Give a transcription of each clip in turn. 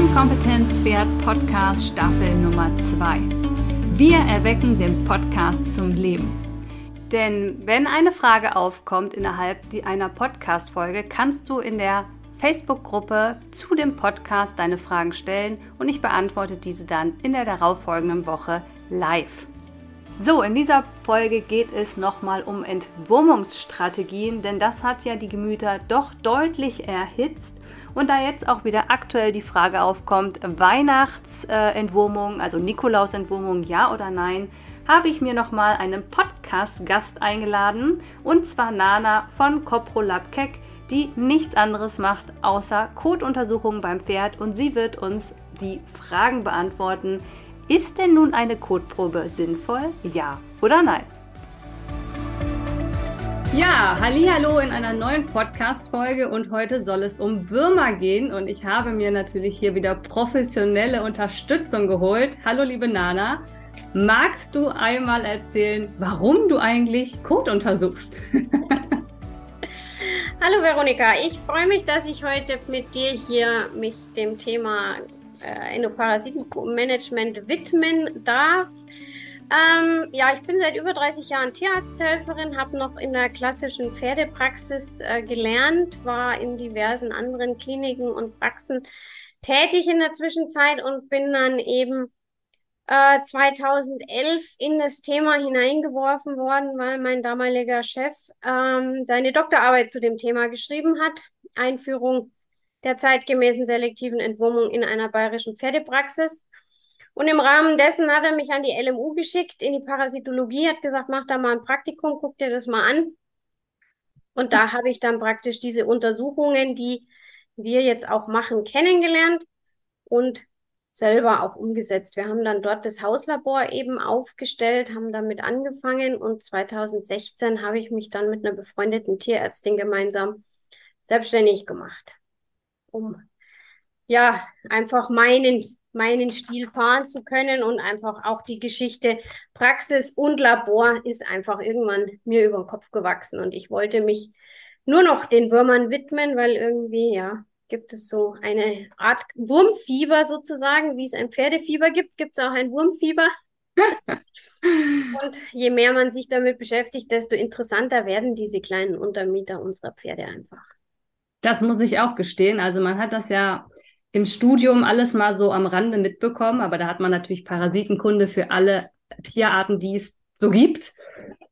Lernkompetenz-Pferd Podcast Staffel Nummer 2. Wir erwecken den Podcast zum Leben. Denn wenn eine Frage aufkommt innerhalb einer Podcast-Folge, kannst du in der Facebook-Gruppe zu dem Podcast deine Fragen stellen und ich beantworte diese dann in der darauffolgenden Woche live. So, in dieser Folge geht es nochmal um Entwurmungsstrategien, denn das hat ja die Gemüter doch deutlich erhitzt. Und da jetzt auch wieder aktuell die Frage aufkommt, Weihnachtsentwurmung, also Nikolausentwurmung, ja oder nein, habe ich mir nochmal einen Podcast-Gast eingeladen und zwar Nana von Coprolab Keck, die nichts anderes macht außer Kotuntersuchungen beim Pferd und sie wird uns die Fragen beantworten, ist denn nun eine Kotprobe sinnvoll? Ja oder nein? Ja, hallo in einer neuen Podcast Folge und heute soll es um Würmer gehen und ich habe mir natürlich hier wieder professionelle Unterstützung geholt. Hallo liebe Nana, magst du einmal erzählen, warum du eigentlich Kot untersuchst? Hallo Veronika, ich freue mich, dass ich heute mit dir hier mich dem Thema äh, Endoparasitenmanagement widmen darf. Ähm, ja, ich bin seit über 30 Jahren Tierarzthelferin, habe noch in der klassischen Pferdepraxis äh, gelernt, war in diversen anderen Kliniken und Praxen tätig in der Zwischenzeit und bin dann eben äh, 2011 in das Thema hineingeworfen worden, weil mein damaliger Chef ähm, seine Doktorarbeit zu dem Thema geschrieben hat. Einführung der zeitgemäßen selektiven Entwurmung in einer bayerischen Pferdepraxis. Und im Rahmen dessen hat er mich an die LMU geschickt, in die Parasitologie, hat gesagt, mach da mal ein Praktikum, guck dir das mal an. Und da habe ich dann praktisch diese Untersuchungen, die wir jetzt auch machen, kennengelernt und selber auch umgesetzt. Wir haben dann dort das Hauslabor eben aufgestellt, haben damit angefangen und 2016 habe ich mich dann mit einer befreundeten Tierärztin gemeinsam selbstständig gemacht um ja einfach meinen meinen Stil fahren zu können und einfach auch die Geschichte Praxis und Labor ist einfach irgendwann mir über den Kopf gewachsen und ich wollte mich nur noch den Würmern widmen, weil irgendwie ja gibt es so eine Art Wurmfieber sozusagen, wie es ein Pferdefieber gibt, gibt es auch ein Wurmfieber. und je mehr man sich damit beschäftigt, desto interessanter werden diese kleinen Untermieter unserer Pferde einfach. Das muss ich auch gestehen. Also man hat das ja im Studium alles mal so am Rande mitbekommen, aber da hat man natürlich Parasitenkunde für alle Tierarten, die es so gibt.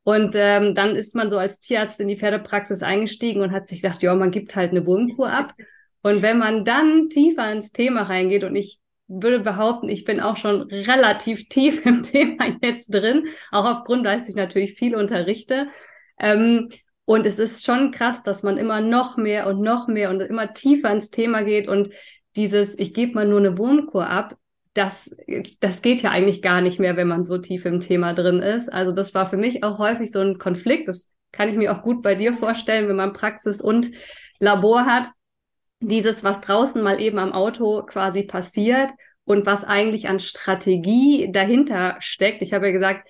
Und ähm, dann ist man so als Tierarzt in die Pferdepraxis eingestiegen und hat sich gedacht, ja, man gibt halt eine Wurmkur ab. Und wenn man dann tiefer ins Thema reingeht und ich würde behaupten, ich bin auch schon relativ tief im Thema jetzt drin, auch aufgrund, dass ich natürlich viel unterrichte, ähm, und es ist schon krass, dass man immer noch mehr und noch mehr und immer tiefer ins Thema geht und dieses, ich gebe mal nur eine Wurmkur ab, das, das geht ja eigentlich gar nicht mehr, wenn man so tief im Thema drin ist. Also das war für mich auch häufig so ein Konflikt. Das kann ich mir auch gut bei dir vorstellen, wenn man Praxis und Labor hat. Dieses, was draußen mal eben am Auto quasi passiert und was eigentlich an Strategie dahinter steckt. Ich habe ja gesagt,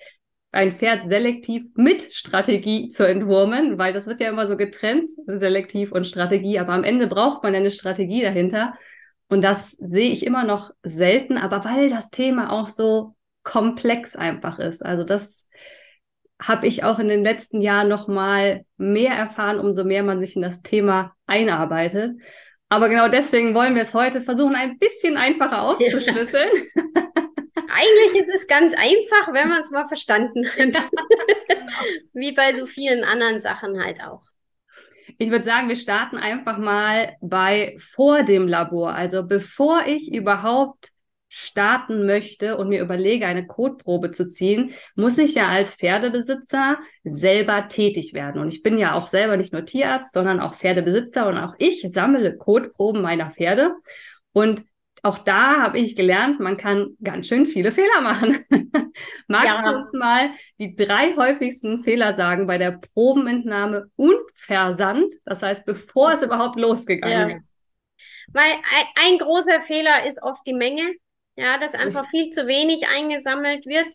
ein Pferd selektiv mit Strategie zu entwurmen, weil das wird ja immer so getrennt, selektiv und Strategie, aber am Ende braucht man eine Strategie dahinter. Und das sehe ich immer noch selten, aber weil das Thema auch so komplex einfach ist. Also das habe ich auch in den letzten Jahren noch mal mehr erfahren, umso mehr man sich in das Thema einarbeitet. Aber genau deswegen wollen wir es heute versuchen, ein bisschen einfacher aufzuschlüsseln. Ja. Eigentlich ist es ganz einfach, wenn man es mal verstanden hat. Wie bei so vielen anderen Sachen halt auch. Ich würde sagen, wir starten einfach mal bei vor dem Labor. Also bevor ich überhaupt starten möchte und mir überlege, eine Kotprobe zu ziehen, muss ich ja als Pferdebesitzer selber tätig werden. Und ich bin ja auch selber nicht nur Tierarzt, sondern auch Pferdebesitzer und auch ich sammle Kotproben meiner Pferde. Und auch da habe ich gelernt, man kann ganz schön viele Fehler machen. Magst ja. du uns mal die drei häufigsten Fehler sagen bei der Probenentnahme und Versand? Das heißt, bevor es überhaupt losgegangen ja. ist. Weil ein, ein, großer Fehler ist oft die Menge. Ja, dass einfach viel zu wenig eingesammelt wird.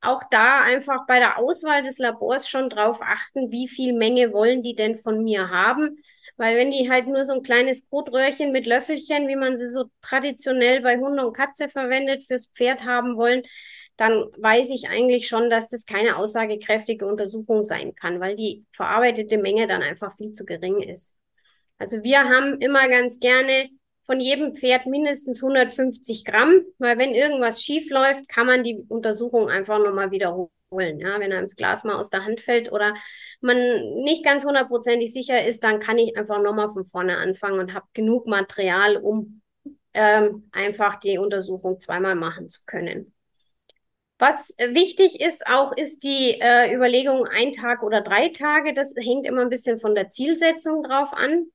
Auch da einfach bei der Auswahl des Labors schon drauf achten, wie viel Menge wollen die denn von mir haben Weil wenn die halt nur so ein kleines Brotröhrchen mit Löffelchen, wie man sie so traditionell bei Hunde und Katze verwendet, fürs Pferd haben wollen, dann weiß ich eigentlich schon, dass das keine aussagekräftige Untersuchung sein kann, weil die verarbeitete Menge dann einfach viel zu gering ist. Also wir haben immer ganz gerne von jedem Pferd mindestens 150 Gramm, weil wenn irgendwas schief läuft, kann man die Untersuchung einfach nochmal wiederholen holen. Ja, wenn einem das Glas mal aus der Hand fällt oder man nicht ganz hundertprozentig sicher ist, dann kann ich einfach nochmal von vorne anfangen und habe genug Material, um ähm, einfach die Untersuchung zweimal machen zu können. Was wichtig ist auch, ist die äh, Überlegung ein Tag oder drei Tage. Das hängt immer ein bisschen von der Zielsetzung drauf an.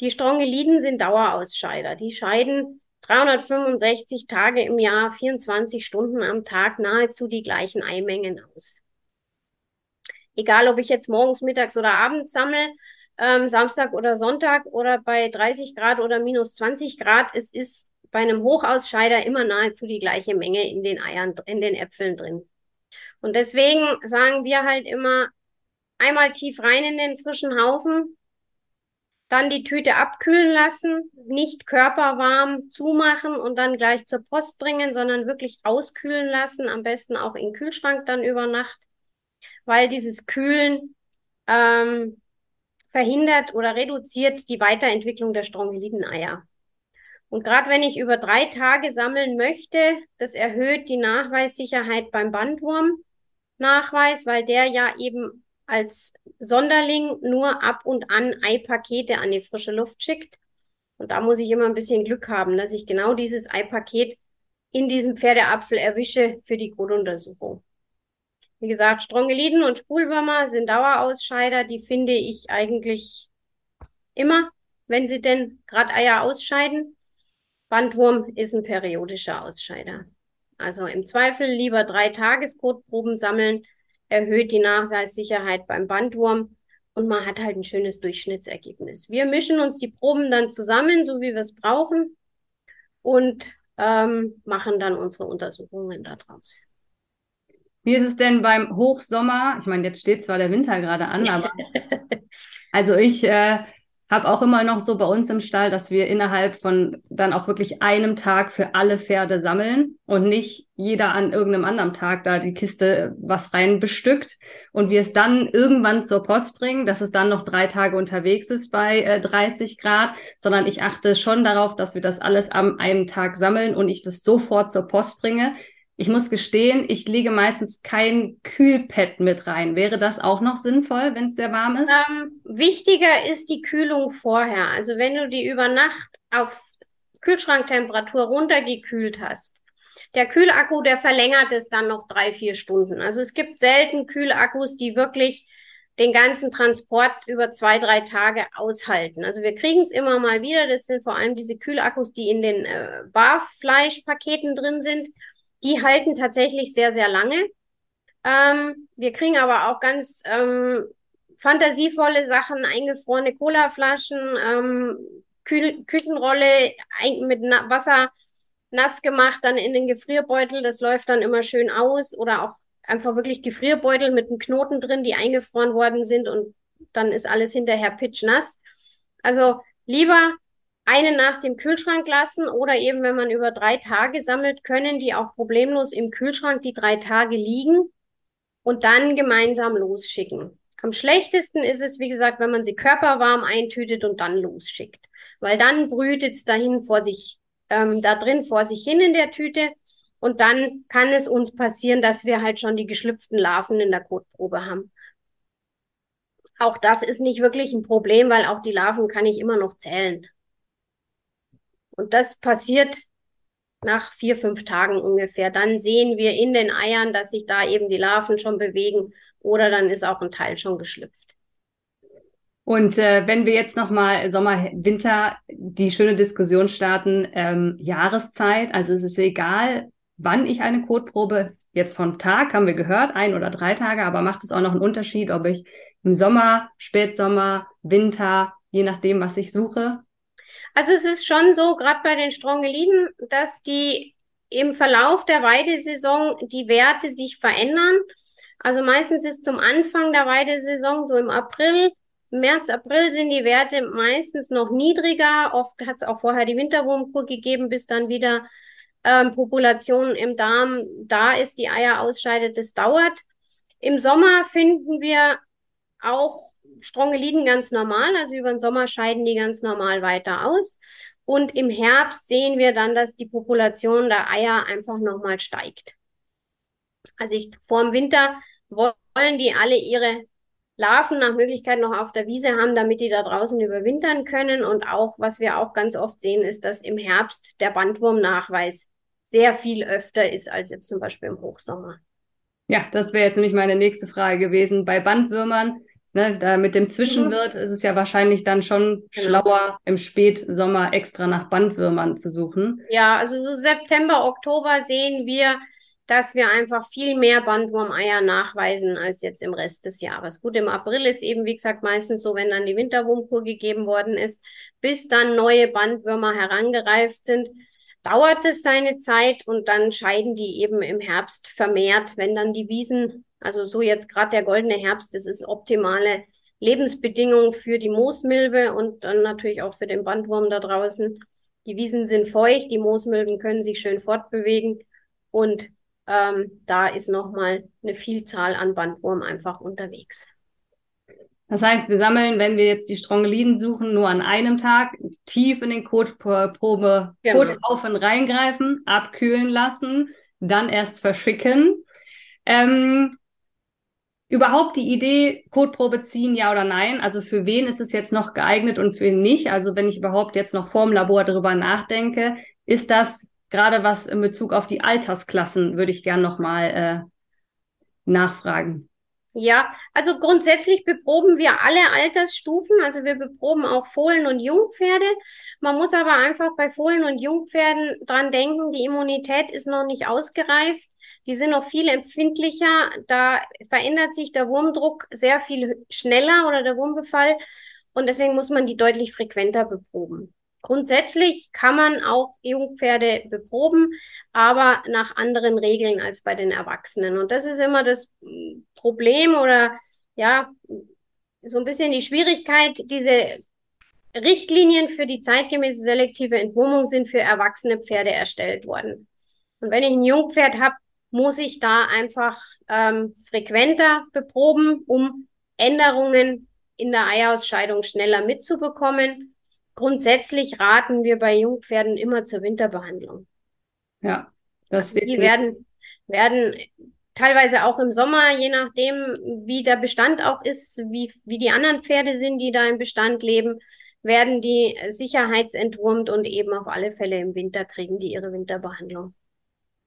Die Strongeliden sind Dauerausscheider. Die scheiden 365 Tage im Jahr, 24 Stunden am Tag nahezu die gleichen Eimengen aus. Egal, ob ich jetzt morgens, mittags oder abends sammle, ähm, Samstag oder Sonntag oder bei 30 Grad oder minus 20 Grad, es ist bei einem Hochausscheider immer nahezu die gleiche Menge in den Eiern, in den Äpfeln drin. Und deswegen sagen wir halt immer, einmal tief rein in den frischen Haufen, dann die Tüte abkühlen lassen, nicht körperwarm zumachen und dann gleich zur Post bringen, sondern wirklich auskühlen lassen, am besten auch im Kühlschrank dann über Nacht, weil dieses Kühlen ähm, verhindert oder reduziert die Weiterentwicklung der Strongylideneier. Und gerade wenn ich über drei Tage sammeln möchte, das erhöht die Nachweissicherheit beim Bandwurm-Nachweis, weil der ja eben als Sonderling nur ab und an Eipakete an die frische Luft schickt. Und da muss ich immer ein bisschen Glück haben, dass ich genau dieses Eipaket in diesem Pferdeapfel erwische für die Grunduntersuchung. Wie gesagt, Strongeliden und Spulwürmer sind Dauerausscheider. Die finde ich eigentlich immer, wenn sie denn gerade Eier ausscheiden. Bandwurm ist ein periodischer Ausscheider. Also im Zweifel lieber drei Tageskotproben sammeln, erhöht die Nachweissicherheit beim Bandwurm und man hat halt ein schönes Durchschnittsergebnis. Wir mischen uns die Proben dann zusammen, so wie wir es brauchen und ähm, machen dann unsere Untersuchungen daraus. Wie ist es denn beim Hochsommer? Ich meine, jetzt steht zwar der Winter gerade an, aber also ich äh, habe auch immer noch so bei uns im Stall, dass wir innerhalb von dann auch wirklich einem Tag für alle Pferde sammeln und nicht jeder an irgendeinem anderen Tag da die Kiste was rein bestückt und wir es dann irgendwann zur Post bringen, dass es dann noch drei Tage unterwegs ist bei äh, 30 Grad, sondern ich achte schon darauf, dass wir das alles am einem Tag sammeln und ich das sofort zur Post bringe, ich muss gestehen, ich lege meistens kein Kühlpad mit rein. Wäre das auch noch sinnvoll, wenn es sehr warm ist? Ähm, wichtiger ist die Kühlung vorher. Also wenn du die über Nacht auf Kühlschranktemperatur runtergekühlt hast, der Kühlakku, der verlängert es dann noch drei, vier Stunden. Also es gibt selten Kühlakkus, die wirklich den ganzen Transport über zwei, drei Tage aushalten. Also wir kriegen es immer mal wieder. Das sind vor allem diese Kühlakkus, die in den äh, Barfleischpaketen drin sind. Die halten tatsächlich sehr, sehr lange. Ähm, wir kriegen aber auch ganz ähm, fantasievolle Sachen, eingefrorene Colaflaschen, ähm, Kü Küchenrolle mit Na Wasser nass gemacht, dann in den Gefrierbeutel. Das läuft dann immer schön aus. Oder auch einfach wirklich Gefrierbeutel mit einem Knoten drin, die eingefroren worden sind und dann ist alles hinterher pitchnass. Also lieber eine Nacht im Kühlschrank lassen oder eben, wenn man über drei Tage sammelt, können die auch problemlos im Kühlschrank die drei Tage liegen und dann gemeinsam losschicken. Am schlechtesten ist es, wie gesagt, wenn man sie körperwarm eintütet und dann losschickt, weil dann brütet es dahin vor sich, ähm, da drin vor sich hin in der Tüte und dann kann es uns passieren, dass wir halt schon die geschlüpften Larven in der Kotprobe haben. Auch das ist nicht wirklich ein Problem, weil auch die Larven kann ich immer noch zählen. Und das passiert nach vier, fünf Tagen ungefähr. Dann sehen wir in den Eiern, dass sich da eben die Larven schon bewegen oder dann ist auch ein Teil schon geschlüpft. Und äh, wenn wir jetzt nochmal Sommer, Winter die schöne Diskussion starten, ähm, Jahreszeit, also es ist egal, wann ich eine Kotprobe, jetzt vom Tag haben wir gehört, ein oder drei Tage, aber macht es auch noch einen Unterschied, ob ich im Sommer, Spätsommer, Winter, je nachdem, was ich suche, also es ist schon so, gerade bei den Strongeliden, dass die im Verlauf der Weidesaison die Werte sich verändern. Also meistens ist zum Anfang der Weidesaison, so im April, März, April sind die Werte meistens noch niedriger. Oft hat es auch vorher die Winterwurmkur gegeben, bis dann wieder ähm, Population im Darm da ist, die Eier ausscheidet. Das dauert. Im Sommer finden wir auch Strongeliden ganz normal, also über den Sommer scheiden die ganz normal weiter aus. Und im Herbst sehen wir dann, dass die Population der Eier einfach nochmal steigt. Also ich, vor dem Winter wollen die alle ihre Larven nach Möglichkeit noch auf der Wiese haben, damit die da draußen überwintern können. Und auch, was wir auch ganz oft sehen, ist, dass im Herbst der Bandwurmnachweis sehr viel öfter ist als jetzt zum Beispiel im Hochsommer. Ja, das wäre jetzt nämlich meine nächste Frage gewesen. Bei Bandwürmern, ne, da mit dem Zwischenwirt mhm. ist es ja wahrscheinlich dann schon genau. schlauer, im Spätsommer extra nach Bandwürmern zu suchen. Ja, also so September, Oktober sehen wir, dass wir einfach viel mehr Bandwurmeier nachweisen als jetzt im Rest des Jahres. Gut, im April ist eben, wie gesagt, meistens so, wenn dann die Winterwurmkur gegeben worden ist, bis dann neue Bandwürmer herangereift sind, dauert es seine Zeit und dann scheiden die eben im Herbst vermehrt, wenn dann die Wiesen, also so jetzt gerade der goldene Herbst, das ist optimale Lebensbedingung für die Moosmilbe und dann natürlich auch für den Bandwurm da draußen. Die Wiesen sind feucht, die Moosmilben können sich schön fortbewegen und ähm, da ist nochmal eine Vielzahl an Bandwurm einfach unterwegs. Das heißt, wir sammeln, wenn wir jetzt die Strongeliden suchen, nur an einem Tag tief in den Kotprobe, genau. Kothaufen reingreifen, abkühlen lassen, dann erst verschicken. Ähm, überhaupt die Idee, Kotprobe ziehen, ja oder nein? Also für wen ist es jetzt noch geeignet und für wen nicht? Also wenn ich überhaupt jetzt noch vorm Labor darüber nachdenke, ist das gerade was in Bezug auf die Altersklassen, würde ich gern nochmal äh, nachfragen. Ja, also grundsätzlich beproben wir alle Altersstufen. Also wir beproben auch Fohlen und Jungpferde. Man muss aber einfach bei Fohlen und Jungpferden dran denken, die Immunität ist noch nicht ausgereift. Die sind noch viel empfindlicher. Da verändert sich der Wurmdruck sehr viel schneller oder der Wurmbefall. Und deswegen muss man die deutlich frequenter beproben. Grundsätzlich kann man auch Jungpferde beproben, aber nach anderen Regeln als bei den Erwachsenen. Und das ist immer das hm, Problem oder ja, so ein bisschen die Schwierigkeit, diese Richtlinien für die zeitgemäße selektive Entwurmung sind für erwachsene Pferde erstellt worden. Und wenn ich ein Jungpferd habe, muss ich da einfach ähm, frequenter beproben, um Änderungen in der Eierausscheidung schneller mitzubekommen grundsätzlich raten wir bei Jungpferden immer zur Winterbehandlung. Ja, das Die werden, werden teilweise auch im Sommer, je nachdem, wie der Bestand auch ist, wie, wie die anderen Pferde sind, die da im Bestand leben, werden die sicherheitsentwurmt und eben auf alle Fälle im Winter kriegen die ihre Winterbehandlung.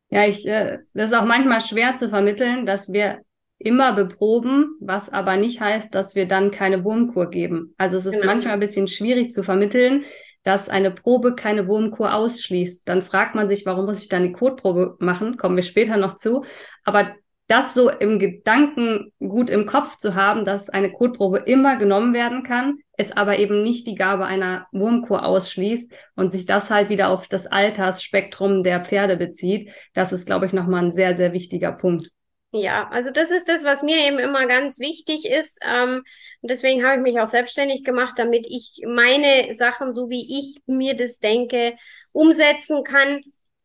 Ja, ich, äh, das ist auch manchmal schwer zu vermitteln, dass wir immer beproben, was aber nicht heißt, dass wir dann keine Wurmkur geben. Also es ist genau. manchmal ein bisschen schwierig zu vermitteln, dass eine Probe keine Wurmkur ausschließt. Dann fragt man sich, warum muss ich dann die Kotprobe machen? Kommen wir später noch zu. Aber das so im Gedanken gut im Kopf zu haben, dass eine Kotprobe immer genommen werden kann, es aber eben nicht die Gabe einer Wurmkur ausschließt und sich das halt wieder auf das Altersspektrum der Pferde bezieht, das ist, glaube ich, nochmal ein sehr, sehr wichtiger Punkt. Ja, also das ist das, was mir eben immer ganz wichtig ist. Ähm, und deswegen habe ich mich auch selbstständig gemacht, damit ich meine Sachen, so wie ich mir das denke, umsetzen kann.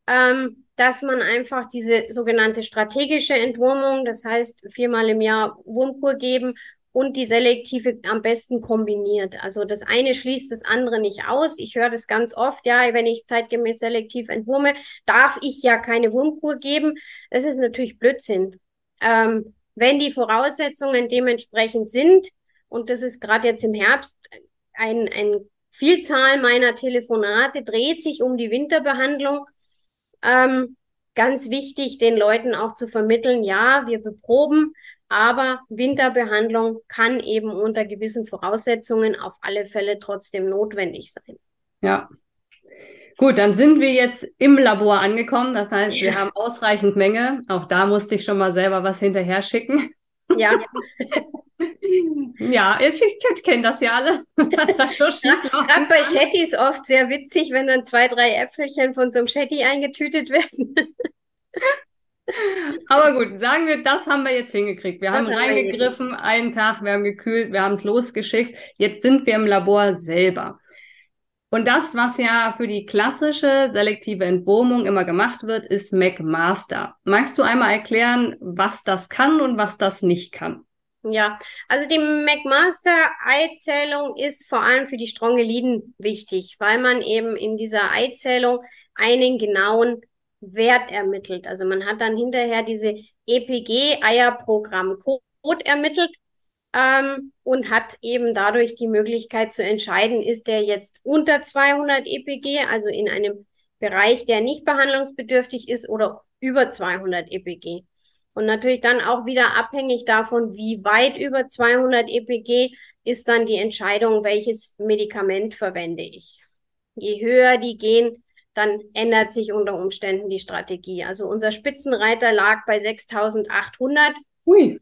Ähm, dass man einfach diese sogenannte strategische Entwurmung, das heißt viermal im Jahr Wurmkur geben und die selektive am besten kombiniert. Also das eine schließt das andere nicht aus. Ich höre das ganz oft, ja, wenn ich zeitgemäß selektiv entwurme, darf ich ja keine Wurmkur geben. Das ist natürlich Blödsinn. Ähm, wenn die Voraussetzungen dementsprechend sind, und das ist gerade jetzt im Herbst ein, ein Vielzahl meiner Telefonate dreht sich um die Winterbehandlung. Ähm, ganz wichtig, den Leuten auch zu vermitteln, ja, wir beproben, aber Winterbehandlung kann eben unter gewissen Voraussetzungen auf alle Fälle trotzdem notwendig sein. Ja, Gut, dann sind wir jetzt im Labor angekommen. Das heißt, wir haben ausreichend Menge. Auch da musste ich schon mal selber was hinterher schicken. Ja. ja, ich, ich kenne das ja alles, was da schon schief ja, Gerade bei Shetty ist oft sehr witzig, wenn dann zwei, drei Äpfelchen von so einem Shetty eingetütet werden. Aber gut, sagen wir, das haben wir jetzt hingekriegt. Wir das haben reingegriffen, einen Tag, wir haben gekühlt, wir haben es losgeschickt. Jetzt sind wir im Labor selber. Und das, was ja für die klassische selektive Entwurmung immer gemacht wird, ist McMaster. Magst du einmal erklären, was das kann und was das nicht kann? Ja, also die McMaster-Eizählung ist vor allem für die Strongeliden wichtig, weil man eben in dieser Eizählung einen genauen Wert ermittelt. Also man hat dann hinterher diese EPG-Eierprogramm-Code ermittelt ähm, und hat eben dadurch die Möglichkeit zu entscheiden, ist der jetzt unter 200 EPG, also in einem Bereich, der nicht behandlungsbedürftig ist, oder über 200 EPG. Und natürlich dann auch wieder abhängig davon, wie weit über 200 EPG ist dann die Entscheidung, welches Medikament verwende ich. Je höher die gehen, dann ändert sich unter Umständen die Strategie. Also unser Spitzenreiter lag bei 6800. Hui.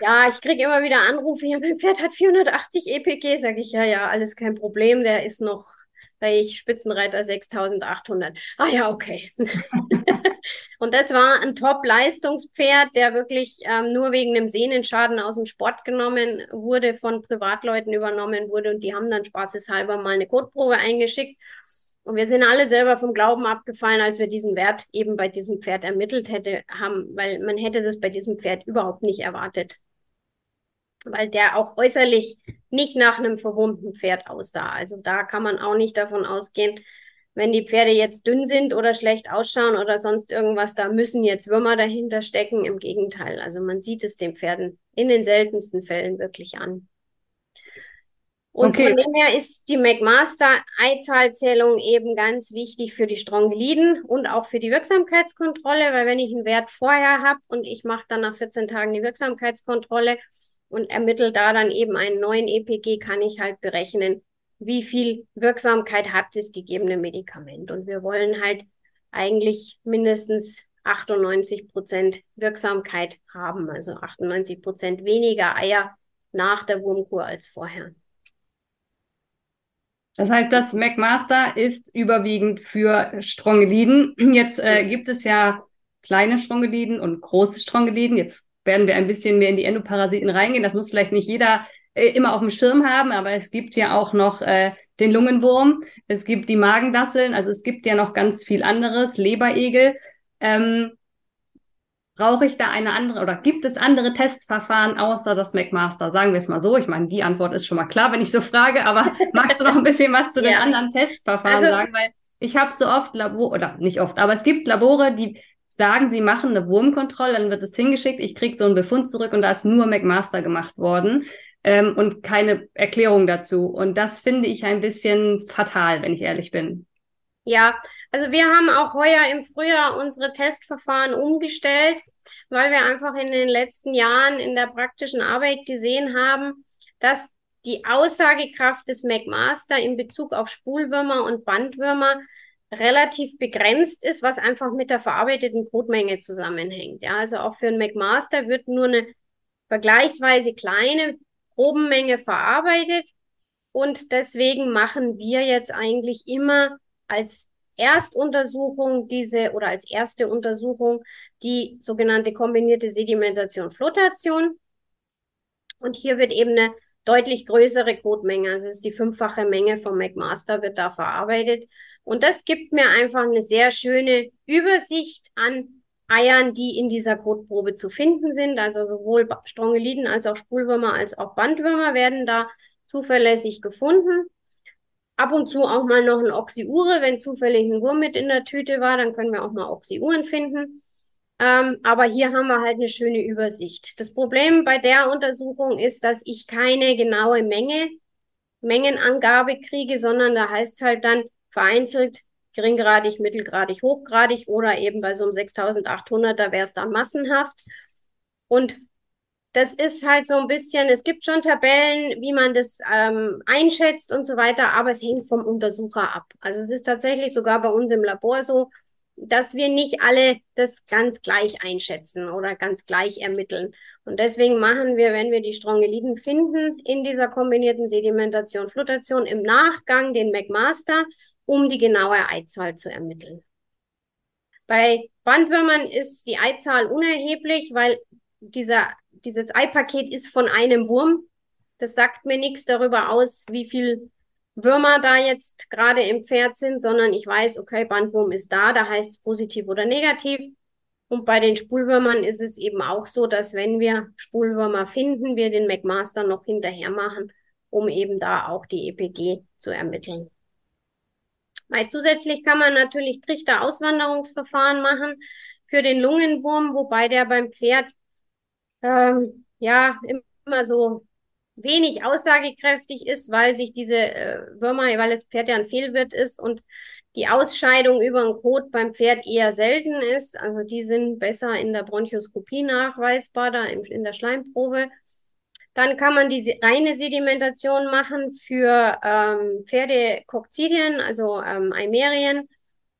Ja, ich kriege immer wieder Anrufe, ja, mein Pferd hat 480 EPG, sage ich, ja, ja, alles kein Problem, der ist noch bei ich Spitzenreiter 6800. Ah ja, okay. und das war ein Top-Leistungspferd, der wirklich ähm, nur wegen einem Sehnenschaden aus dem Sport genommen wurde, von Privatleuten übernommen wurde und die haben dann spaßeshalber mal eine Kotprobe eingeschickt. Und wir sind alle selber vom Glauben abgefallen, als wir diesen Wert eben bei diesem Pferd ermittelt hätte, haben, weil man hätte das bei diesem Pferd überhaupt nicht erwartet. Weil der auch äußerlich nicht nach einem verwundeten Pferd aussah. Also da kann man auch nicht davon ausgehen, wenn die Pferde jetzt dünn sind oder schlecht ausschauen oder sonst irgendwas, da müssen jetzt Würmer dahinter stecken. Im Gegenteil. Also man sieht es den Pferden in den seltensten Fällen wirklich an. Und okay. von dem her ist die McMaster-Eizahlzählung eben ganz wichtig für die Strongeliden und auch für die Wirksamkeitskontrolle, weil wenn ich einen Wert vorher habe und ich mache dann nach 14 Tagen die Wirksamkeitskontrolle und ermittle da dann eben einen neuen EPG, kann ich halt berechnen, wie viel Wirksamkeit hat das gegebene Medikament. Und wir wollen halt eigentlich mindestens 98 Prozent Wirksamkeit haben, also 98 Prozent weniger Eier nach der Wurmkur als vorher. Das heißt, das McMaster ist überwiegend für Strongeliden. Jetzt äh, gibt es ja kleine Strongeliden und große Strongeliden. Jetzt werden wir ein bisschen mehr in die Endoparasiten reingehen. Das muss vielleicht nicht jeder äh, immer auf dem Schirm haben, aber es gibt ja auch noch äh, den Lungenwurm, es gibt die Magendasseln, also es gibt ja noch ganz viel anderes, Leberegel. Ähm, Brauche ich da eine andere oder gibt es andere Testverfahren außer das McMaster? Sagen wir es mal so. Ich meine, die Antwort ist schon mal klar, wenn ich so frage, aber magst du noch ein bisschen was zu den ja. anderen Testverfahren also, sagen? Weil ich habe so oft Labor, oder nicht oft, aber es gibt Labore, die sagen, sie machen eine Wurmkontrolle, dann wird es hingeschickt, ich kriege so einen Befund zurück und da ist nur McMaster gemacht worden ähm, und keine Erklärung dazu. Und das finde ich ein bisschen fatal, wenn ich ehrlich bin. Ja, also wir haben auch heuer im Frühjahr unsere Testverfahren umgestellt weil wir einfach in den letzten Jahren in der praktischen Arbeit gesehen haben, dass die Aussagekraft des McMaster in Bezug auf Spulwürmer und Bandwürmer relativ begrenzt ist, was einfach mit der verarbeiteten Kotmenge zusammenhängt. Ja, also auch für einen McMaster wird nur eine vergleichsweise kleine Probenmenge verarbeitet und deswegen machen wir jetzt eigentlich immer als Erstuntersuchung diese oder als erste Untersuchung die sogenannte kombinierte Sedimentation-Flotation. Und hier wird eben eine deutlich größere Kotmenge, also ist die fünffache Menge vom McMaster wird da verarbeitet. Und das gibt mir einfach eine sehr schöne Übersicht an Eiern, die in dieser Kotprobe zu finden sind. Also sowohl Strongeliden als auch Spulwürmer als auch Bandwürmer werden da zuverlässig gefunden ab und zu auch mal noch ein Oxyure, wenn zufällig ein Wurm mit in der Tüte war, dann können wir auch mal Oxyuren finden. Ähm, aber hier haben wir halt eine schöne Übersicht. Das Problem bei der Untersuchung ist, dass ich keine genaue Menge, Mengenangabe kriege, sondern da heißt es halt dann vereinzelt geringgradig, mittelgradig, hochgradig oder eben bei so einem 6800er wäre es dann massenhaft. Und das ist halt so ein bisschen, es gibt schon Tabellen, wie man das ähm, einschätzt und so weiter, aber es hängt vom Untersucher ab. Also es ist tatsächlich sogar bei uns im Labor so, dass wir nicht alle das ganz gleich einschätzen oder ganz gleich ermitteln. Und deswegen machen wir, wenn wir die Strongeliden finden, in dieser kombinierten Sedimentation, Flutation im Nachgang den McMaster, um die genaue Eizahl zu ermitteln. Bei Bandwürmern ist die Eizahl unerheblich, weil dieser, dieses Eipaket ist von einem Wurm. Das sagt mir nichts darüber aus, wie viel Würmer da jetzt gerade im Pferd sind, sondern ich weiß, okay, Bandwurm ist da, da heißt es positiv oder negativ. Und bei den Spulwürmern ist es eben auch so, dass wenn wir Spulwürmer finden, wir den McMaster noch hinterher machen, um eben da auch die EPG zu ermitteln. Weil zusätzlich kann man natürlich Trichterauswanderungsverfahren machen für den Lungenwurm, wobei der beim Pferd ähm, ja immer so wenig aussagekräftig ist, weil sich diese äh, Würmer, weil das Pferd ja ein Fehlwirt ist und die Ausscheidung über den Kot beim Pferd eher selten ist. Also die sind besser in der Bronchoskopie nachweisbar, da in der Schleimprobe. Dann kann man die reine Sedimentation machen für ähm, Pferdekokzidien, also ähm, Eimerien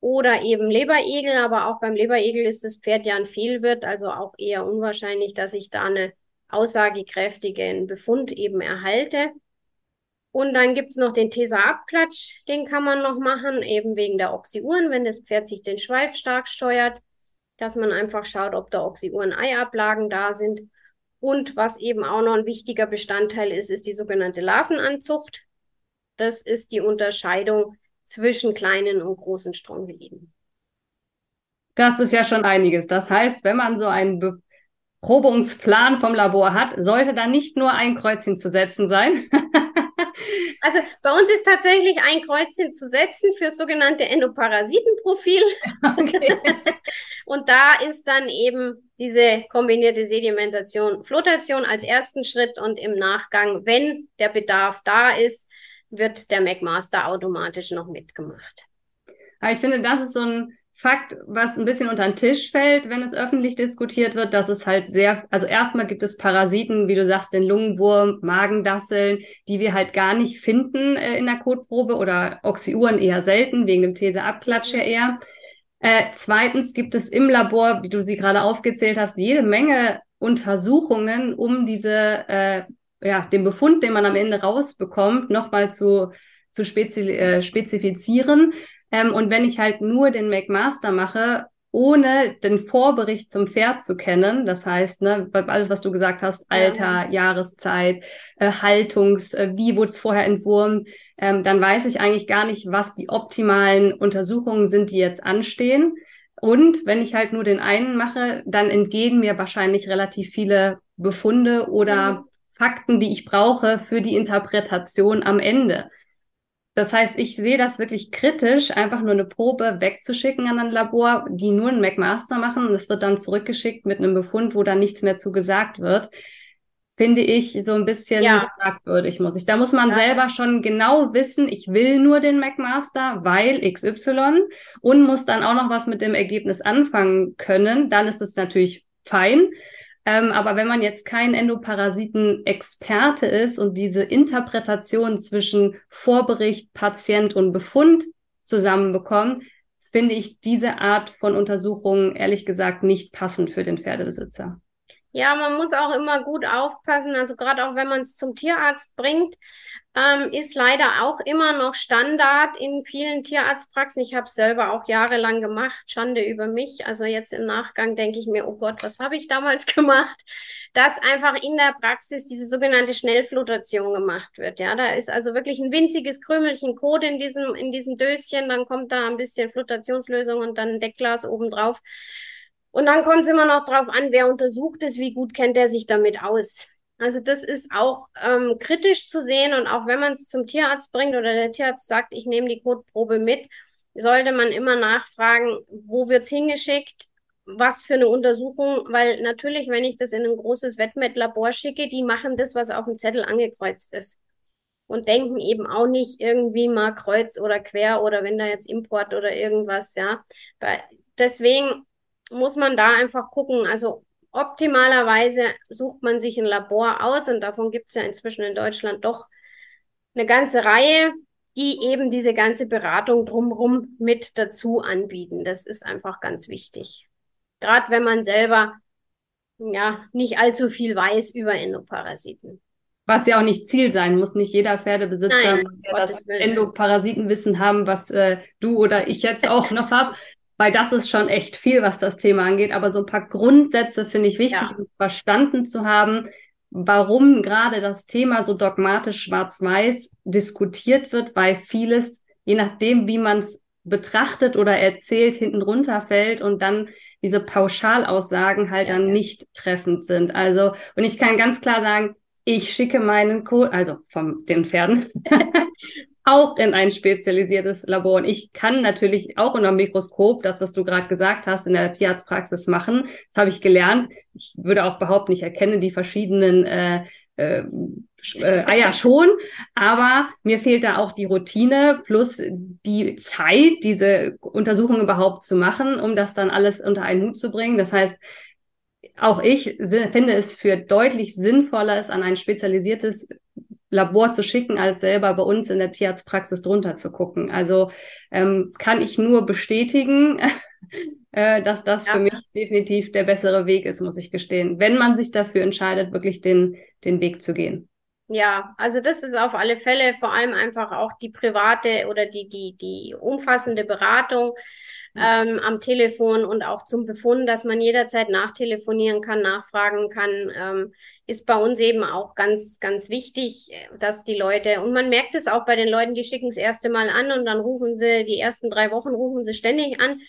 oder eben Leberegel. Aber auch beim Leberegel ist das Pferd ja ein Fehlwirt, also auch eher unwahrscheinlich, dass ich da eine aussagekräftigen Befund eben erhalte. Und dann gibt's noch den Tesa-Abklatsch, den kann man noch machen, eben wegen der Oxyuren, wenn das Pferd sich den Schweif stark steuert, dass man einfach schaut, ob da Oxyuren-Eiablagen da sind. Und was eben auch noch ein wichtiger Bestandteil ist, ist die sogenannte Larvenanzucht. Das ist die Unterscheidung zwischen kleinen und großen Strongeliden. Das ist ja schon einiges. Das heißt, wenn man so einen Beprobungsplan vom Labor hat, sollte da nicht nur ein Kreuzchen zu setzen sein. also bei uns ist tatsächlich ein Kreuzchen zu setzen für das sogenannte Endoparasitenprofil. Okay. und da ist dann eben diese kombinierte Sedimentation, Flotation als ersten Schritt und im Nachgang, wenn der Bedarf da ist, wird der McMaster automatisch noch mitgemacht. Aber ich finde, das ist so ein Fakt, was ein bisschen unter den Tisch fällt, wenn es öffentlich diskutiert wird, dass es halt sehr, also erstmal gibt es Parasiten, wie du sagst, den Lungenwurm, Magendasseln, die wir halt gar nicht finden äh, in der Kotprobe oder Oxyuren eher selten, wegen dem These-Abklatsch ja eher. Äh, zweitens gibt es im Labor, wie du sie gerade aufgezählt hast, jede Menge Untersuchungen, um diese, äh, ja, den Befund, den man am Ende rausbekommt, nochmal zu, zu spezi äh, spezifizieren. Ähm, und wenn ich halt nur den McMaster mache, ohne den Vorbericht zum Pferd zu kennen, das heißt, ne, alles, was du gesagt hast, Alter, ja. Jahreszeit, äh, Haltungs, äh, wie wurde es vorher entwurmt, ähm, dann weiß ich eigentlich gar nicht, was die optimalen Untersuchungen sind, die jetzt anstehen. Und wenn ich halt nur den einen mache, dann entgehen mir wahrscheinlich relativ viele Befunde oder mhm. Fakten, die ich brauche für die Interpretation am Ende. Das heißt, ich sehe das wirklich kritisch, einfach nur eine Probe wegzuschicken an ein Labor, die nur einen McMaster machen und es wird dann zurückgeschickt mit einem Befund, wo dann nichts mehr zu gesagt wird. Finde ich so ein bisschen ja. fragwürdig, muss ich. Da muss man ja. selber schon genau wissen, ich will nur den McMaster, weil XY und muss dann auch noch was mit dem Ergebnis anfangen können. Dann ist es natürlich fein. Ähm, aber wenn man jetzt kein Endoparasiten-Experte ist und diese Interpretation zwischen Vorbericht, Patient und Befund zusammenbekommt, finde ich diese Art von Untersuchungen ehrlich gesagt nicht passend für den Pferdebesitzer. Ja, man muss auch immer gut aufpassen. Also gerade auch wenn man es zum Tierarzt bringt, ähm, ist leider auch immer noch Standard in vielen Tierarztpraxen. Ich habe es selber auch jahrelang gemacht. Schande über mich. Also jetzt im Nachgang denke ich mir, oh Gott, was habe ich damals gemacht? Dass einfach in der Praxis diese sogenannte Schnellflutation gemacht wird. Ja, da ist also wirklich ein winziges Krümelchen Code in diesem, in diesem Döschen. Dann kommt da ein bisschen Flutationslösung und dann ein Deckglas obendrauf. Und dann kommt es immer noch drauf an, wer untersucht es, wie gut kennt er sich damit aus. Also das ist auch ähm, kritisch zu sehen und auch wenn man es zum Tierarzt bringt oder der Tierarzt sagt, ich nehme die Kotprobe mit, sollte man immer nachfragen, wo wird's hingeschickt, was für eine Untersuchung, weil natürlich, wenn ich das in ein großes Wettmet-Labor schicke, die machen das, was auf dem Zettel angekreuzt ist und denken eben auch nicht irgendwie mal kreuz oder quer oder wenn da jetzt Import oder irgendwas, ja. Deswegen muss man da einfach gucken. Also optimalerweise sucht man sich ein Labor aus und davon gibt es ja inzwischen in Deutschland doch eine ganze Reihe, die eben diese ganze Beratung drumherum mit dazu anbieten. Das ist einfach ganz wichtig. Gerade wenn man selber ja nicht allzu viel weiß über Endoparasiten. Was ja auch nicht Ziel sein muss. Nicht jeder Pferdebesitzer Nein, muss ja das Endoparasitenwissen haben, was äh, du oder ich jetzt auch noch habe. Weil das ist schon echt viel, was das Thema angeht. Aber so ein paar Grundsätze finde ich wichtig, ja. verstanden zu haben, warum gerade das Thema so dogmatisch schwarz-weiß diskutiert wird, weil vieles, je nachdem, wie man es betrachtet oder erzählt, hinten runterfällt und dann diese Pauschalaussagen halt ja, dann ja. nicht treffend sind. Also, und ich kann ganz klar sagen, ich schicke meinen Code, also von den Pferden, auch in ein spezialisiertes Labor. Und ich kann natürlich auch unter dem Mikroskop das, was du gerade gesagt hast, in der Tierarztpraxis machen. Das habe ich gelernt. Ich würde auch überhaupt nicht erkennen, die verschiedenen äh, äh, äh, Eier schon, aber mir fehlt da auch die Routine plus die Zeit, diese Untersuchung überhaupt zu machen, um das dann alles unter einen Hut zu bringen. Das heißt, auch ich finde es für deutlich sinnvoller, es an ein spezialisiertes Labor zu schicken, als selber bei uns in der Tierarztpraxis drunter zu gucken. Also ähm, kann ich nur bestätigen, äh, dass das ja. für mich definitiv der bessere Weg ist, muss ich gestehen, wenn man sich dafür entscheidet, wirklich den, den Weg zu gehen. Ja, also das ist auf alle Fälle vor allem einfach auch die private oder die, die, die umfassende Beratung ähm, am Telefon und auch zum Befund, dass man jederzeit nachtelefonieren kann, nachfragen kann, ähm, ist bei uns eben auch ganz, ganz wichtig, dass die Leute, und man merkt es auch bei den Leuten, die schicken das erste Mal an und dann rufen sie, die ersten drei Wochen rufen sie ständig an.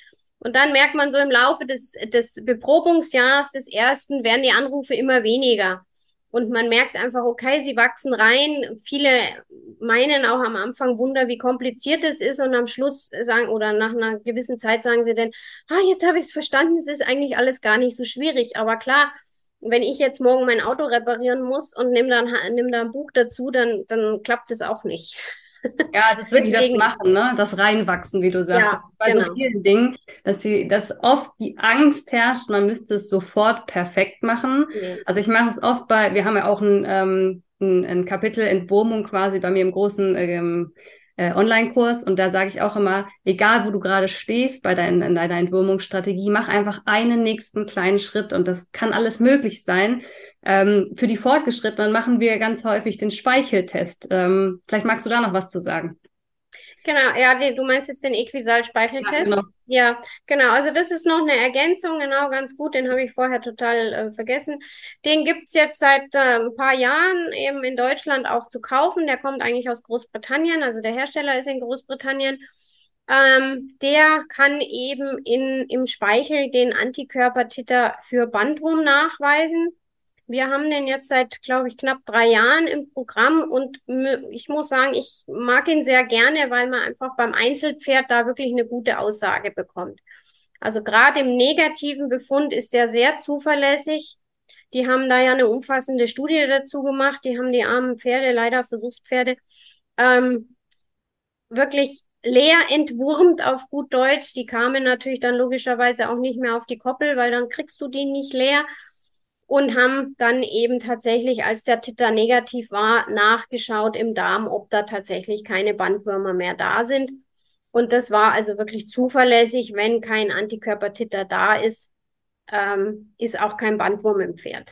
Und dann merkt man so im Laufe des, des Beprobungsjahres des ersten werden die Anrufe immer weniger. Und man merkt einfach, okay, sie wachsen rein. Viele meinen auch am Anfang Wunder, wie kompliziert es ist. Und am Schluss sagen, oder nach einer gewissen Zeit sagen sie dann, ah, jetzt habe ich es verstanden, es ist eigentlich alles gar nicht so schwierig. Aber klar, wenn ich jetzt morgen mein Auto reparieren muss und nehme dann nimm da ein Buch dazu, dann, dann klappt es auch nicht. Ja, es ist wirklich das Machen, ne? das Reinwachsen, wie du sagst. Ja, Bei genau. so vielen Dingen, dass, sie, dass oft die Angst herrscht, man müsste es sofort perfekt machen. Mhm. Also ich mache es oft bei, wir haben ja auch ein, ähm, ein, ein Kapitel Entwurmung quasi bei mir im großen ähm, äh, Online-Kurs und da sage ich auch immer, egal wo du gerade stehst bei dein, in deiner Entwurmungsstrategie, mach einfach einen nächsten kleinen Schritt und das kann alles möglich sein. Ähm, für die Fortgeschrittenen machen wir ganz häufig den Speicheltest. Ähm, vielleicht magst du da noch was zu sagen. Genau, ja, du meinst jetzt den Equisal-Speicheltest? Ja, genau. ja, genau. Also das ist noch eine Ergänzung, genau, ganz gut. Den habe ich vorher total äh, vergessen. Den gibt's jetzt seit äh, ein paar Jahren eben in Deutschland auch zu kaufen. Der kommt eigentlich aus Großbritannien, also der Hersteller ist in Großbritannien. Ähm, der kann eben in, im Speichel den Antikörpertitter für Bandwurm nachweisen. Wir haben den jetzt seit, glaube ich, knapp drei Jahren im Programm und ich muss sagen, ich mag ihn sehr gerne, weil man einfach beim Einzelpferd da wirklich eine gute Aussage bekommt. Also gerade im negativen Befund ist der sehr zuverlässig. Die haben da ja eine umfassende Studie dazu gemacht. Die haben die armen Pferde, leider Versuchspferde, ähm, wirklich leer entwurmt auf gut Deutsch. Die kamen natürlich dann logischerweise auch nicht mehr auf die Koppel, weil dann kriegst du die nicht leer und haben dann eben tatsächlich, als der Titter negativ war, nachgeschaut im Darm, ob da tatsächlich keine Bandwürmer mehr da sind. Und das war also wirklich zuverlässig, wenn kein Antikörpertitter da ist, ähm, ist auch kein Bandwurm im Pferd.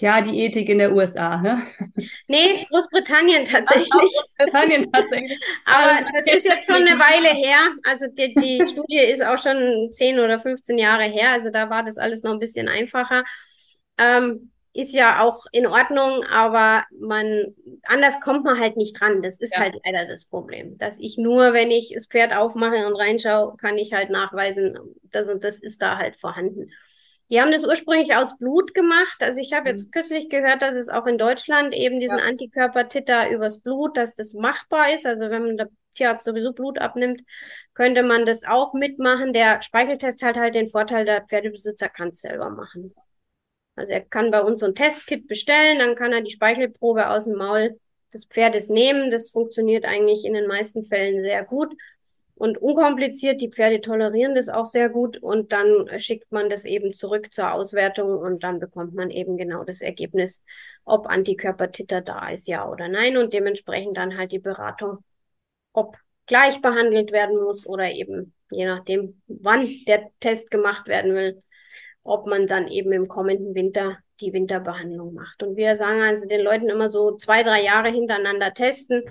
Ja, die Ethik in der USA, ne? Nee, Großbritannien tatsächlich. Ach, Großbritannien tatsächlich. Aber das ist jetzt schon eine Weile her. Also die, die Studie ist auch schon 10 oder 15 Jahre her. Also da war das alles noch ein bisschen einfacher. Ähm, ist ja auch in Ordnung, aber man, anders kommt man halt nicht dran. Das ist ja. halt leider das Problem. Dass ich nur, wenn ich das Pferd aufmache und reinschaue, kann ich halt nachweisen, das und das ist da halt vorhanden. Die haben das ursprünglich aus Blut gemacht. Also ich habe jetzt mhm. kürzlich gehört, dass es auch in Deutschland eben diesen ja. Antikörpertitter übers Blut, dass das machbar ist. Also wenn man der Tierarzt sowieso Blut abnimmt, könnte man das auch mitmachen. Der Speicheltest hat halt den Vorteil, der Pferdebesitzer kann es selber machen. Also er kann bei uns so ein Testkit bestellen, dann kann er die Speichelprobe aus dem Maul des Pferdes nehmen. Das funktioniert eigentlich in den meisten Fällen sehr gut und unkompliziert. Die Pferde tolerieren das auch sehr gut und dann schickt man das eben zurück zur Auswertung und dann bekommt man eben genau das Ergebnis, ob Antikörpertitter da ist, ja oder nein und dementsprechend dann halt die Beratung, ob gleich behandelt werden muss oder eben je nachdem, wann der Test gemacht werden will, ob man dann eben im kommenden Winter die Winterbehandlung macht. Und wir sagen also den Leuten immer so zwei, drei Jahre hintereinander testen.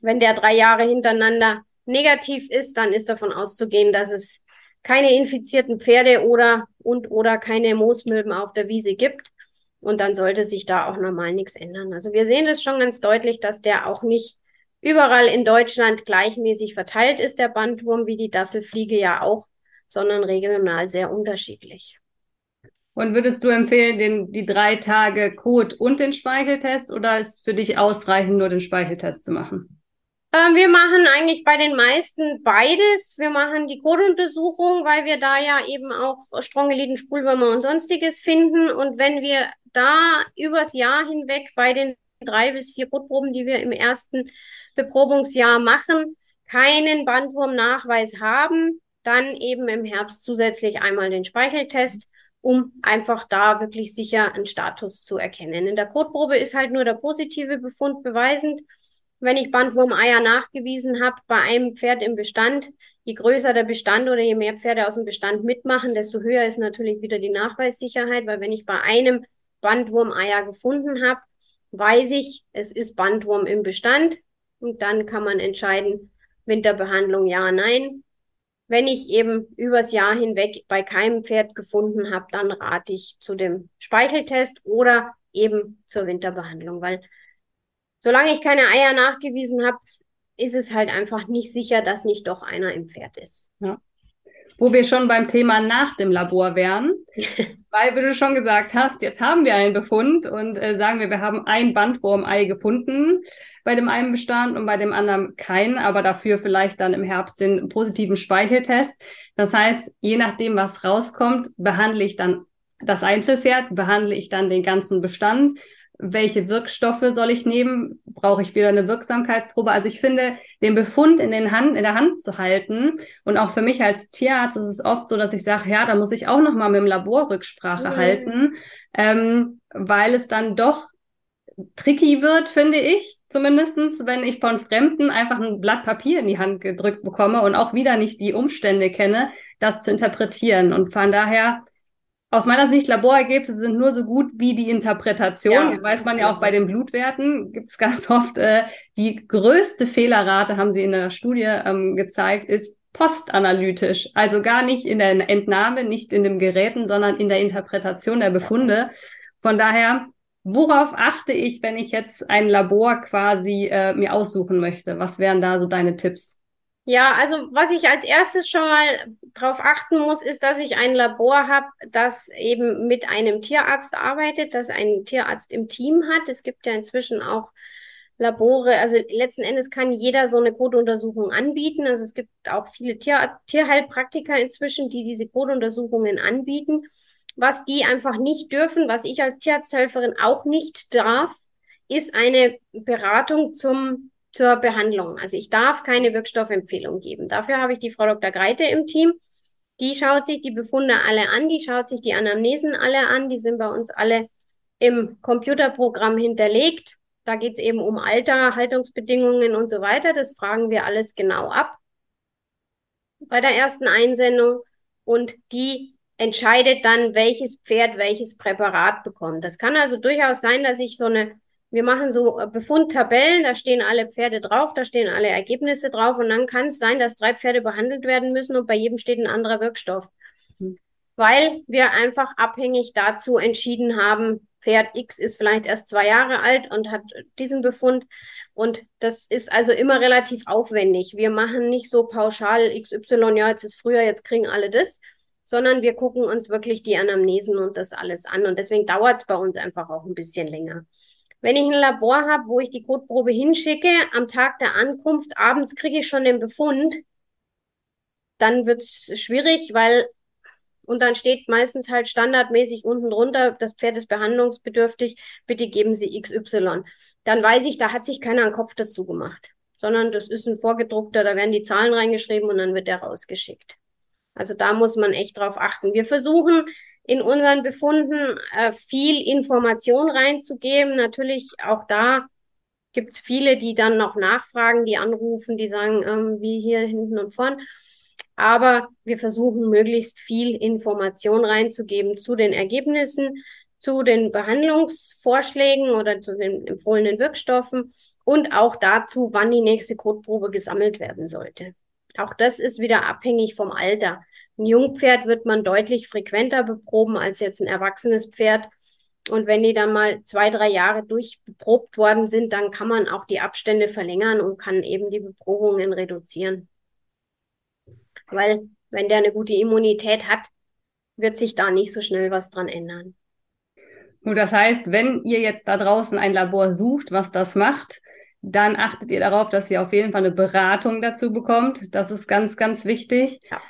Wenn der drei Jahre hintereinander negativ ist, dann ist davon auszugehen, dass es keine infizierten Pferde oder und oder keine Moosmilben auf der Wiese gibt. Und dann sollte sich da auch normal nichts ändern. Also wir sehen das schon ganz deutlich, dass der auch nicht überall in Deutschland gleichmäßig verteilt ist, der Bandwurm, wie die Dasselfliege ja auch, sondern regional sehr unterschiedlich. Und würdest du empfehlen, den, die drei Tage Kot und den Speicheltest oder ist für dich ausreichend, nur den Speicheltest zu machen? Ähm, wir machen eigentlich bei den meisten beides. Wir machen die Kotuntersuchung, weil wir da ja eben auch Strongeliden, Sprühwürmer und sonstiges finden. Und wenn wir da übers Jahr hinweg bei den drei bis vier Kotproben, die wir im ersten Beprobungsjahr machen, keinen Bandwurmnachweis haben, dann eben im Herbst zusätzlich einmal den Speicheltest um einfach da wirklich sicher einen Status zu erkennen. In der Kotprobe ist halt nur der positive Befund beweisend. Wenn ich Bandwurmeier nachgewiesen habe bei einem Pferd im Bestand, je größer der Bestand oder je mehr Pferde aus dem Bestand mitmachen, desto höher ist natürlich wieder die Nachweissicherheit, weil wenn ich bei einem Bandwurmeier gefunden habe, weiß ich, es ist Bandwurm im Bestand und dann kann man entscheiden, Winterbehandlung ja, nein. Wenn ich eben übers Jahr hinweg bei keinem Pferd gefunden habe, dann rate ich zu dem Speicheltest oder eben zur Winterbehandlung, weil solange ich keine Eier nachgewiesen habe, ist es halt einfach nicht sicher, dass nicht doch einer im Pferd ist. Ja. Wo wir schon beim Thema nach dem Labor wären, weil, wie du schon gesagt hast, jetzt haben wir einen Befund und äh, sagen wir, wir haben ein Bandwurmei gefunden bei dem einen Bestand und bei dem anderen keinen, aber dafür vielleicht dann im Herbst den positiven Speicheltest. Das heißt, je nachdem, was rauskommt, behandle ich dann das Einzelpferd, behandle ich dann den ganzen Bestand. Welche Wirkstoffe soll ich nehmen? Brauche ich wieder eine Wirksamkeitsprobe? Also ich finde, den Befund in, den Hand, in der Hand zu halten und auch für mich als Tierarzt ist es oft so, dass ich sage, ja, da muss ich auch noch mal mit dem Labor Rücksprache mhm. halten, ähm, weil es dann doch tricky wird, finde ich, zumindestens, wenn ich von Fremden einfach ein Blatt Papier in die Hand gedrückt bekomme und auch wieder nicht die Umstände kenne, das zu interpretieren. Und von daher, aus meiner Sicht, Laborergebnisse sind nur so gut wie die Interpretation. Ja. Weiß man ja auch bei den Blutwerten, gibt es ganz oft, äh, die größte Fehlerrate, haben sie in der Studie ähm, gezeigt, ist postanalytisch. Also gar nicht in der Entnahme, nicht in den Geräten, sondern in der Interpretation der Befunde. Von daher Worauf achte ich, wenn ich jetzt ein Labor quasi äh, mir aussuchen möchte? Was wären da so deine Tipps? Ja, also was ich als erstes schon mal darauf achten muss, ist, dass ich ein Labor habe, das eben mit einem Tierarzt arbeitet, das einen Tierarzt im Team hat. Es gibt ja inzwischen auch Labore, also letzten Endes kann jeder so eine Codeuntersuchung anbieten. Also es gibt auch viele Tier Tierheilpraktiker inzwischen, die diese Codeuntersuchungen anbieten. Was die einfach nicht dürfen, was ich als Tierarzthelferin auch nicht darf, ist eine Beratung zum, zur Behandlung. Also ich darf keine Wirkstoffempfehlung geben. Dafür habe ich die Frau Dr. Greite im Team. Die schaut sich die Befunde alle an, die schaut sich die Anamnesen alle an, die sind bei uns alle im Computerprogramm hinterlegt. Da geht es eben um Alter, Haltungsbedingungen und so weiter. Das fragen wir alles genau ab bei der ersten Einsendung. Und die entscheidet dann, welches Pferd welches Präparat bekommt. Das kann also durchaus sein, dass ich so eine, wir machen so äh, Befundtabellen, da stehen alle Pferde drauf, da stehen alle Ergebnisse drauf und dann kann es sein, dass drei Pferde behandelt werden müssen und bei jedem steht ein anderer Wirkstoff. Mhm. Weil wir einfach abhängig dazu entschieden haben, Pferd X ist vielleicht erst zwei Jahre alt und hat diesen Befund. Und das ist also immer relativ aufwendig. Wir machen nicht so pauschal XY, ja, jetzt ist früher, jetzt kriegen alle das, sondern wir gucken uns wirklich die Anamnesen und das alles an. Und deswegen dauert es bei uns einfach auch ein bisschen länger. Wenn ich ein Labor habe, wo ich die Kotprobe hinschicke, am Tag der Ankunft, abends kriege ich schon den Befund, dann wird es schwierig, weil, und dann steht meistens halt standardmäßig unten drunter, das Pferd ist behandlungsbedürftig, bitte geben Sie XY. Dann weiß ich, da hat sich keiner einen Kopf dazu gemacht, sondern das ist ein vorgedruckter, da werden die Zahlen reingeschrieben und dann wird der rausgeschickt. Also da muss man echt drauf achten. Wir versuchen in unseren Befunden äh, viel Information reinzugeben. Natürlich auch da gibt es viele, die dann noch nachfragen, die anrufen, die sagen, ähm, wie hier hinten und vorn. Aber wir versuchen möglichst viel Information reinzugeben zu den Ergebnissen, zu den Behandlungsvorschlägen oder zu den empfohlenen Wirkstoffen und auch dazu, wann die nächste Kotprobe gesammelt werden sollte. Auch das ist wieder abhängig vom Alter. Ein Jungpferd wird man deutlich frequenter beproben als jetzt ein erwachsenes Pferd. Und wenn die dann mal zwei, drei Jahre durchbeprobt worden sind, dann kann man auch die Abstände verlängern und kann eben die Beprobungen reduzieren. Weil wenn der eine gute Immunität hat, wird sich da nicht so schnell was dran ändern. Und das heißt, wenn ihr jetzt da draußen ein Labor sucht, was das macht, dann achtet ihr darauf, dass ihr auf jeden Fall eine Beratung dazu bekommt. Das ist ganz, ganz wichtig. Ja.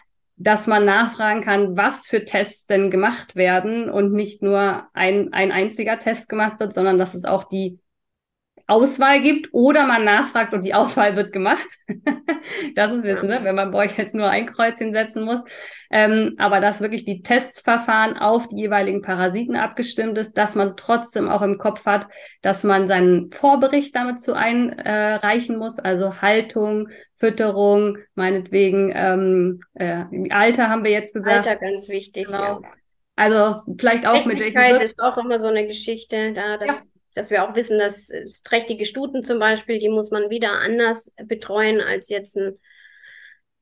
Dass man nachfragen kann, was für Tests denn gemacht werden und nicht nur ein, ein einziger Test gemacht wird, sondern dass es auch die Auswahl gibt oder man nachfragt und die Auswahl wird gemacht. das ist jetzt, ne, wenn man bei euch jetzt nur ein Kreuzchen setzen muss. Ähm, aber dass wirklich die Testsverfahren auf die jeweiligen Parasiten abgestimmt ist, dass man trotzdem auch im Kopf hat, dass man seinen Vorbericht damit zu einreichen äh, muss, also Haltung, Fütterung, meinetwegen ähm, äh, Alter haben wir jetzt gesagt. Alter ganz wichtig. Genau. Ja. Also vielleicht auch mit welchem ist auch immer so eine Geschichte, da das ja dass wir auch wissen, dass trächtige Stuten zum Beispiel, die muss man wieder anders betreuen als jetzt ein,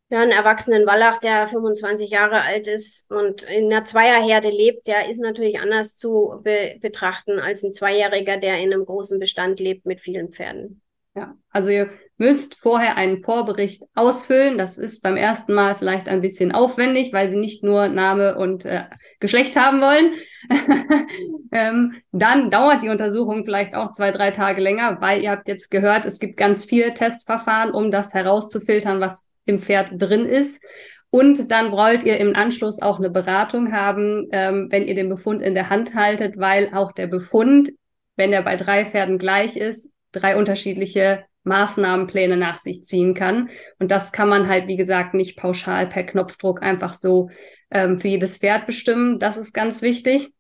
ja, einen erwachsenen Wallach, der 25 Jahre alt ist und in einer Zweierherde lebt, der ist natürlich anders zu be betrachten als ein Zweijähriger, der in einem großen Bestand lebt mit vielen Pferden. Ja, also ihr müsst vorher einen Vorbericht ausfüllen. Das ist beim ersten Mal vielleicht ein bisschen aufwendig, weil sie nicht nur Name und äh, Geschlecht haben wollen. ähm, dann dauert die Untersuchung vielleicht auch zwei, drei Tage länger, weil ihr habt jetzt gehört, es gibt ganz viele Testverfahren, um das herauszufiltern, was im Pferd drin ist. Und dann wollt ihr im Anschluss auch eine Beratung haben, ähm, wenn ihr den Befund in der Hand haltet, weil auch der Befund, wenn er bei drei Pferden gleich ist, drei unterschiedliche Maßnahmenpläne nach sich ziehen kann. Und das kann man halt, wie gesagt, nicht pauschal per Knopfdruck einfach so ähm, für jedes Pferd bestimmen. Das ist ganz wichtig.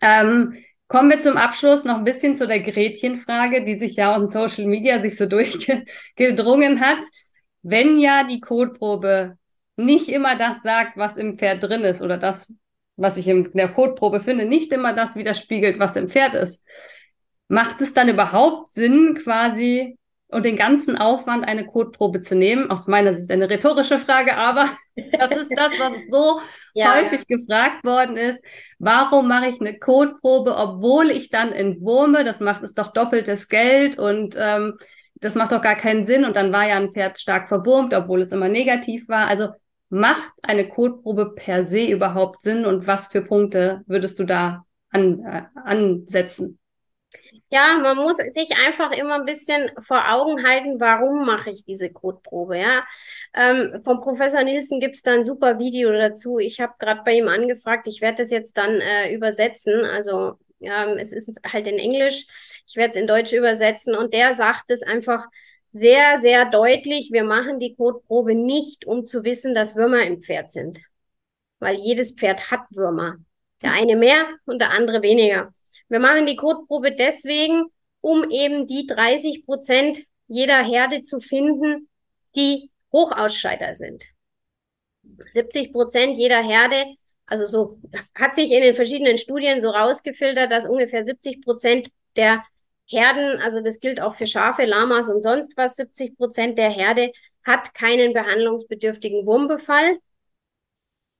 Ähm, kommen wir zum Abschluss noch ein bisschen zu der Gretchenfrage, die sich ja on Social Media sich so durchgedrungen hat. Wenn ja die Kotprobe nicht immer das sagt, was im Pferd drin ist oder das, was ich in der Kotprobe finde, nicht immer das widerspiegelt, was im Pferd ist, macht es dann überhaupt Sinn, quasi und den ganzen Aufwand, eine Kotprobe zu nehmen? Aus meiner Sicht eine rhetorische Frage, aber das ist das, was so ja, häufig gefragt worden ist. Warum mache ich eine Kotprobe, obwohl ich dann entwurme? Das macht es doch doppeltes Geld und ähm, das macht doch gar keinen Sinn. Und dann war ja ein Pferd stark verwurmt, obwohl es immer negativ war. Also macht eine Kotprobe per se überhaupt Sinn und was für Punkte würdest du da an, äh, ansetzen? Ja, man muss sich einfach immer ein bisschen vor Augen halten, warum mache ich diese Kotprobe. Ja, ähm, vom Professor Nielsen gibt es da ein super Video dazu. Ich habe gerade bei ihm angefragt. Ich werde das jetzt dann äh, übersetzen. Also ja, es ist halt in Englisch. Ich werde es in Deutsch übersetzen. Und der sagt es einfach sehr, sehr deutlich. Wir machen die Kotprobe nicht, um zu wissen, dass Würmer im Pferd sind. Weil jedes Pferd hat Würmer. Der eine mehr und der andere weniger. Wir machen die Kotprobe deswegen, um eben die 30 Prozent jeder Herde zu finden, die Hochausscheider sind. 70 Prozent jeder Herde, also so hat sich in den verschiedenen Studien so rausgefiltert, dass ungefähr 70 Prozent der Herden, also das gilt auch für Schafe, Lamas und sonst was, 70 Prozent der Herde hat keinen behandlungsbedürftigen Wurmbefall,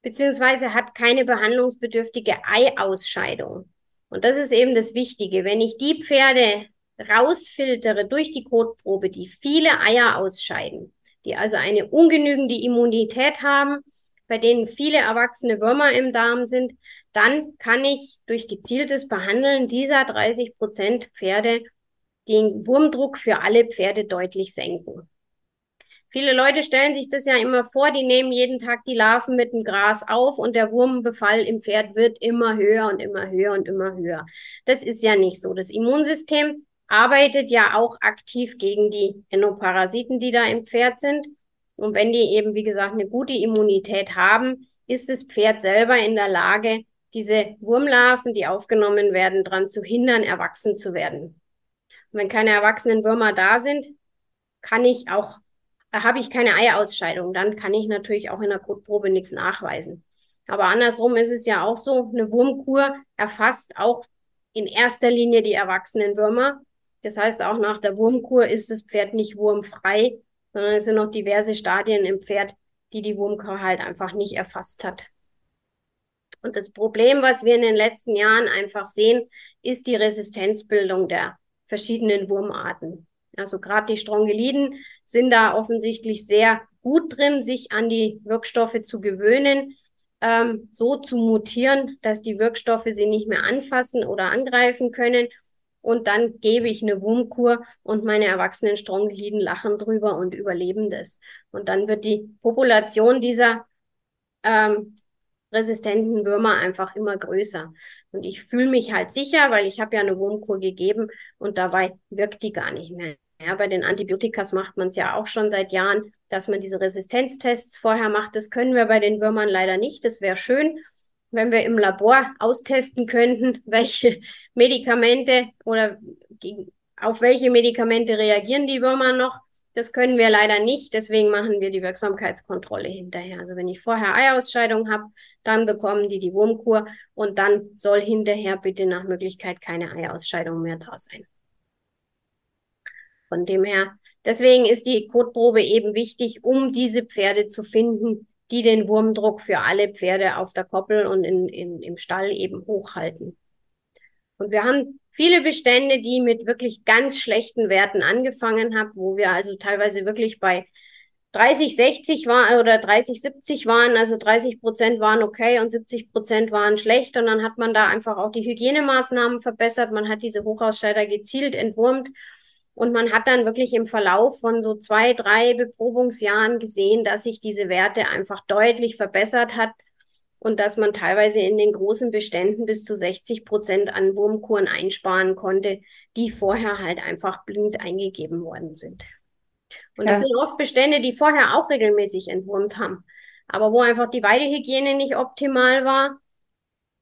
beziehungsweise hat keine behandlungsbedürftige Eiausscheidung. Und das ist eben das Wichtige. Wenn ich die Pferde rausfiltere durch die Kotprobe, die viele Eier ausscheiden, die also eine ungenügende Immunität haben, bei denen viele erwachsene Würmer im Darm sind, dann kann ich durch gezieltes Behandeln dieser 30 Prozent Pferde den Wurmdruck für alle Pferde deutlich senken. Viele Leute stellen sich das ja immer vor, die nehmen jeden Tag die Larven mit dem Gras auf und der Wurmbefall im Pferd wird immer höher und immer höher und immer höher. Das ist ja nicht so. Das Immunsystem arbeitet ja auch aktiv gegen die Endoparasiten, die da im Pferd sind. Und wenn die eben, wie gesagt, eine gute Immunität haben, ist das Pferd selber in der Lage, diese Wurmlarven, die aufgenommen werden, daran zu hindern, erwachsen zu werden. Und wenn keine erwachsenen Würmer da sind, kann ich auch habe ich keine Eierausscheidung, dann kann ich natürlich auch in der Kotprobe nichts nachweisen. Aber andersrum ist es ja auch so, eine Wurmkur erfasst auch in erster Linie die erwachsenen Würmer. Das heißt, auch nach der Wurmkur ist das Pferd nicht wurmfrei, sondern es sind noch diverse Stadien im Pferd, die die Wurmkur halt einfach nicht erfasst hat. Und das Problem, was wir in den letzten Jahren einfach sehen, ist die Resistenzbildung der verschiedenen Wurmarten. Also gerade die Strongeliden sind da offensichtlich sehr gut drin, sich an die Wirkstoffe zu gewöhnen, ähm, so zu mutieren, dass die Wirkstoffe sie nicht mehr anfassen oder angreifen können. Und dann gebe ich eine Wurmkur und meine erwachsenen Strongeliden lachen drüber und überleben das. Und dann wird die Population dieser ähm, resistenten Würmer einfach immer größer. Und ich fühle mich halt sicher, weil ich habe ja eine Wurmkur gegeben und dabei wirkt die gar nicht mehr. Ja, bei den Antibiotikas macht man es ja auch schon seit Jahren, dass man diese Resistenztests vorher macht. Das können wir bei den Würmern leider nicht. Das wäre schön, wenn wir im Labor austesten könnten, welche Medikamente oder auf welche Medikamente reagieren die Würmer noch. Das können wir leider nicht, deswegen machen wir die Wirksamkeitskontrolle hinterher. Also wenn ich vorher Eierausscheidung habe, dann bekommen die die Wurmkur und dann soll hinterher bitte nach Möglichkeit keine Eierausscheidung mehr da sein. Von dem her, deswegen ist die Kotprobe eben wichtig, um diese Pferde zu finden, die den Wurmdruck für alle Pferde auf der Koppel und in, in, im Stall eben hochhalten. Und wir haben viele Bestände, die mit wirklich ganz schlechten Werten angefangen haben, wo wir also teilweise wirklich bei 30, 60 waren oder 30, 70 waren, also 30 Prozent waren okay und 70 Prozent waren schlecht. Und dann hat man da einfach auch die Hygienemaßnahmen verbessert. Man hat diese Hochausscheider gezielt entwurmt. Und man hat dann wirklich im Verlauf von so zwei, drei Beprobungsjahren gesehen, dass sich diese Werte einfach deutlich verbessert hat und dass man teilweise in den großen Beständen bis zu 60 Prozent an Wurmkuren einsparen konnte, die vorher halt einfach blind eingegeben worden sind. Und ja. das sind oft Bestände, die vorher auch regelmäßig entwurmt haben, aber wo einfach die Weidehygiene nicht optimal war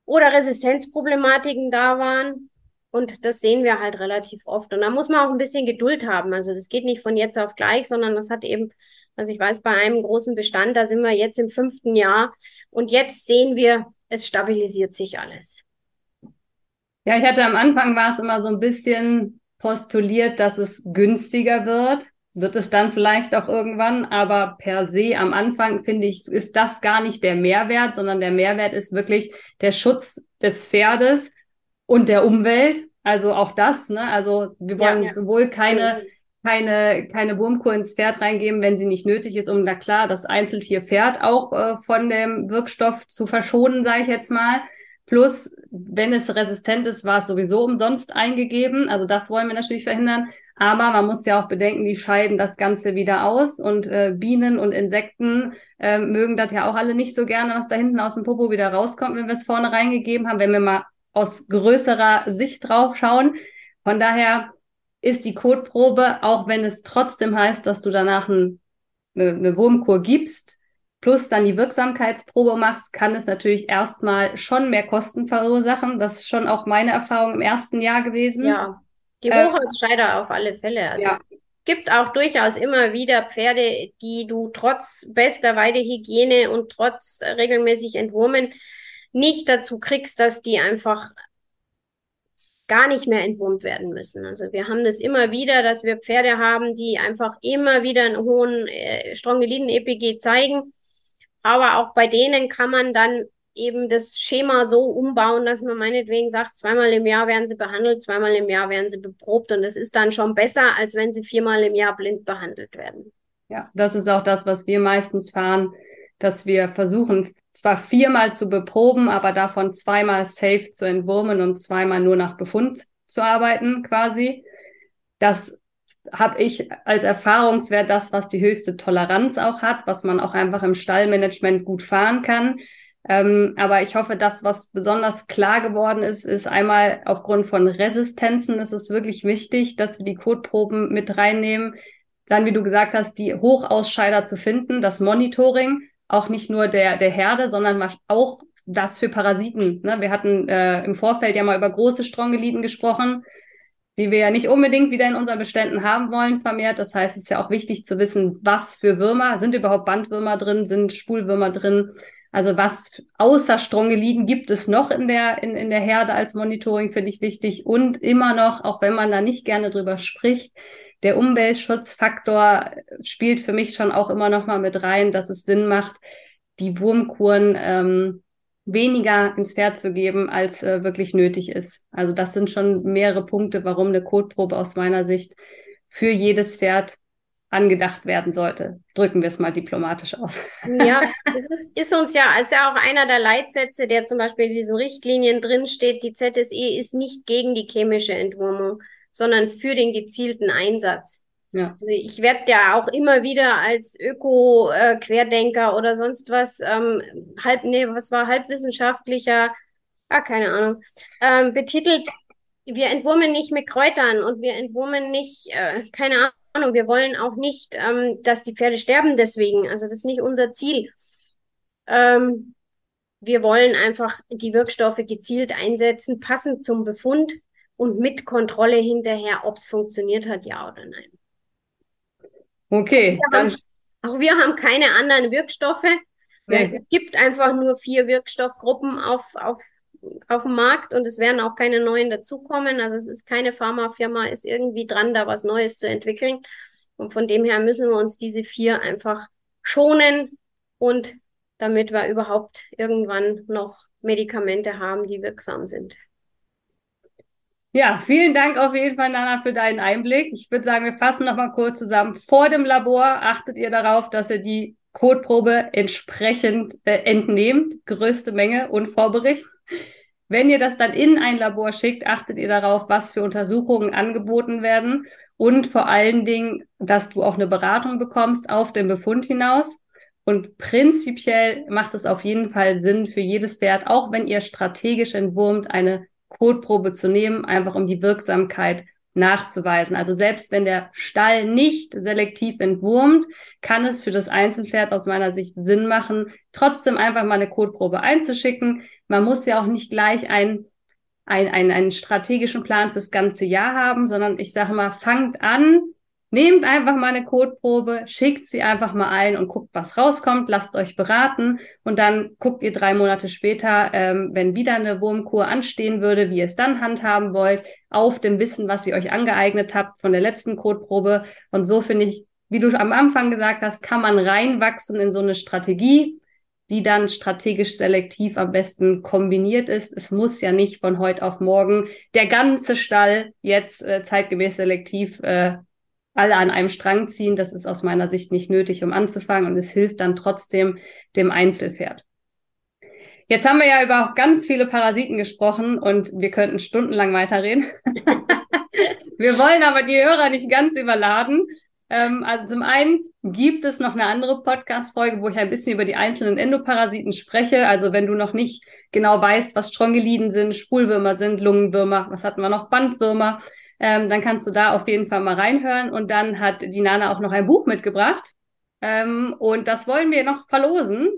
oder Resistenzproblematiken da waren. Und das sehen wir halt relativ oft. Und da muss man auch ein bisschen Geduld haben. Also das geht nicht von jetzt auf gleich, sondern das hat eben also ich weiß, bei einem großen Bestand, da sind wir jetzt im fünften Jahr und jetzt sehen wir, es stabilisiert sich alles. Ja, ich hatte am Anfang war es immer so ein bisschen postuliert, dass es günstiger wird. Wird es dann vielleicht auch irgendwann, aber per se am Anfang finde ich, ist das gar nicht der Mehrwert, sondern der Mehrwert ist wirklich der Schutz des Pferdes und der Umwelt. Also auch das, ne? Also wir wollen ja, sowohl keine mhm keine, keine Wurmkur ins Pferd reingeben, wenn sie nicht nötig ist, um, na klar, das Einzeltier-Pferd auch äh, von dem Wirkstoff zu verschonen, sage ich jetzt mal. Plus, wenn es resistent ist, war es sowieso umsonst eingegeben. Also das wollen wir natürlich verhindern. Aber man muss ja auch bedenken, die scheiden das Ganze wieder aus und äh, Bienen und Insekten äh, mögen das ja auch alle nicht so gerne, was da hinten aus dem Popo wieder rauskommt, wenn wir es vorne reingegeben haben, wenn wir mal aus größerer Sicht drauf schauen. Von daher ist die Kotprobe, auch wenn es trotzdem heißt, dass du danach ein, eine, eine Wurmkur gibst, plus dann die Wirksamkeitsprobe machst, kann es natürlich erstmal schon mehr Kosten verursachen. Das ist schon auch meine Erfahrung im ersten Jahr gewesen. Ja, die Hochholzscheider äh, auf alle Fälle. Also ja. gibt auch durchaus immer wieder Pferde, die du trotz bester Weidehygiene und trotz regelmäßig Entwurmen nicht dazu kriegst, dass die einfach gar nicht mehr entwurmt werden müssen. Also wir haben das immer wieder, dass wir Pferde haben, die einfach immer wieder einen hohen äh, Strongeliden-EPG zeigen. Aber auch bei denen kann man dann eben das Schema so umbauen, dass man meinetwegen sagt, zweimal im Jahr werden sie behandelt, zweimal im Jahr werden sie beprobt. Und das ist dann schon besser, als wenn sie viermal im Jahr blind behandelt werden. Ja, das ist auch das, was wir meistens fahren, dass wir versuchen, zwar viermal zu beproben, aber davon zweimal safe zu entwurmen und zweimal nur nach Befund zu arbeiten quasi. Das habe ich als Erfahrungswert das, was die höchste Toleranz auch hat, was man auch einfach im Stallmanagement gut fahren kann. Ähm, aber ich hoffe, das, was besonders klar geworden ist, ist einmal aufgrund von Resistenzen ist es wirklich wichtig, dass wir die Kotproben mit reinnehmen. Dann, wie du gesagt hast, die Hochausscheider zu finden, das Monitoring auch nicht nur der, der Herde, sondern auch das für Parasiten. Ne? Wir hatten äh, im Vorfeld ja mal über große Strongeliden gesprochen, die wir ja nicht unbedingt wieder in unseren Beständen haben wollen vermehrt. Das heißt, es ist ja auch wichtig zu wissen, was für Würmer, sind überhaupt Bandwürmer drin, sind Spulwürmer drin. Also was außer Strongeliden gibt es noch in der, in, in der Herde als Monitoring, finde ich wichtig. Und immer noch, auch wenn man da nicht gerne drüber spricht, der Umweltschutzfaktor spielt für mich schon auch immer noch mal mit rein, dass es Sinn macht, die Wurmkuren ähm, weniger ins Pferd zu geben, als äh, wirklich nötig ist. Also das sind schon mehrere Punkte, warum eine Kotprobe aus meiner Sicht für jedes Pferd angedacht werden sollte. Drücken wir es mal diplomatisch aus. Ja, es ist, ist uns ja, als ja auch einer der Leitsätze, der zum Beispiel in diesen Richtlinien drin steht, die ZSE ist nicht gegen die chemische Entwurmung, sondern für den gezielten Einsatz. Ja. Also ich werde ja auch immer wieder als Öko-Querdenker oder sonst was, ähm, halb, nee, was war halbwissenschaftlicher, ah, keine Ahnung, ähm, betitelt. Wir entwurmen nicht mit Kräutern und wir entwurmen nicht, äh, keine Ahnung, wir wollen auch nicht, ähm, dass die Pferde sterben deswegen. Also das ist nicht unser Ziel. Ähm, wir wollen einfach die Wirkstoffe gezielt einsetzen, passend zum Befund und mit Kontrolle hinterher, ob es funktioniert hat, ja oder nein. Okay. Wir haben, auch wir haben keine anderen Wirkstoffe. Nee. Es gibt einfach nur vier Wirkstoffgruppen auf, auf, auf dem Markt und es werden auch keine neuen dazukommen. Also es ist keine Pharmafirma, ist irgendwie dran, da was Neues zu entwickeln. Und von dem her müssen wir uns diese vier einfach schonen und damit wir überhaupt irgendwann noch Medikamente haben, die wirksam sind. Ja, vielen Dank auf jeden Fall, Nana, für deinen Einblick. Ich würde sagen, wir fassen nochmal kurz zusammen. Vor dem Labor achtet ihr darauf, dass ihr die Kotprobe entsprechend äh, entnehmt, größte Menge und Vorbericht. Wenn ihr das dann in ein Labor schickt, achtet ihr darauf, was für Untersuchungen angeboten werden und vor allen Dingen, dass du auch eine Beratung bekommst auf den Befund hinaus. Und prinzipiell macht es auf jeden Fall Sinn für jedes Pferd, auch wenn ihr strategisch entwurmt, eine Kotprobe zu nehmen, einfach um die Wirksamkeit nachzuweisen. Also selbst wenn der Stall nicht selektiv entwurmt, kann es für das Einzelpferd aus meiner Sicht Sinn machen, trotzdem einfach mal eine Kotprobe einzuschicken. Man muss ja auch nicht gleich einen, einen, einen, einen strategischen Plan fürs ganze Jahr haben, sondern ich sage mal, fangt an, Nehmt einfach mal eine Kotprobe, schickt sie einfach mal ein und guckt, was rauskommt, lasst euch beraten und dann guckt ihr drei Monate später, ähm, wenn wieder eine Wurmkur anstehen würde, wie ihr es dann handhaben wollt, auf dem Wissen, was ihr euch angeeignet habt von der letzten Kotprobe. Und so finde ich, wie du am Anfang gesagt hast, kann man reinwachsen in so eine Strategie, die dann strategisch selektiv am besten kombiniert ist. Es muss ja nicht von heute auf morgen der ganze Stall jetzt äh, zeitgemäß selektiv äh, alle an einem Strang ziehen. Das ist aus meiner Sicht nicht nötig, um anzufangen und es hilft dann trotzdem dem Einzelpferd. Jetzt haben wir ja über ganz viele Parasiten gesprochen und wir könnten stundenlang weiterreden. wir wollen aber die Hörer nicht ganz überladen. Ähm, also zum einen gibt es noch eine andere Podcast-Folge, wo ich ein bisschen über die einzelnen Endoparasiten spreche. Also wenn du noch nicht genau weißt, was Strongeliden sind, Spulwürmer sind, Lungenwürmer, was hatten wir noch, Bandwürmer, ähm, dann kannst du da auf jeden Fall mal reinhören. Und dann hat die Nana auch noch ein Buch mitgebracht. Ähm, und das wollen wir noch verlosen.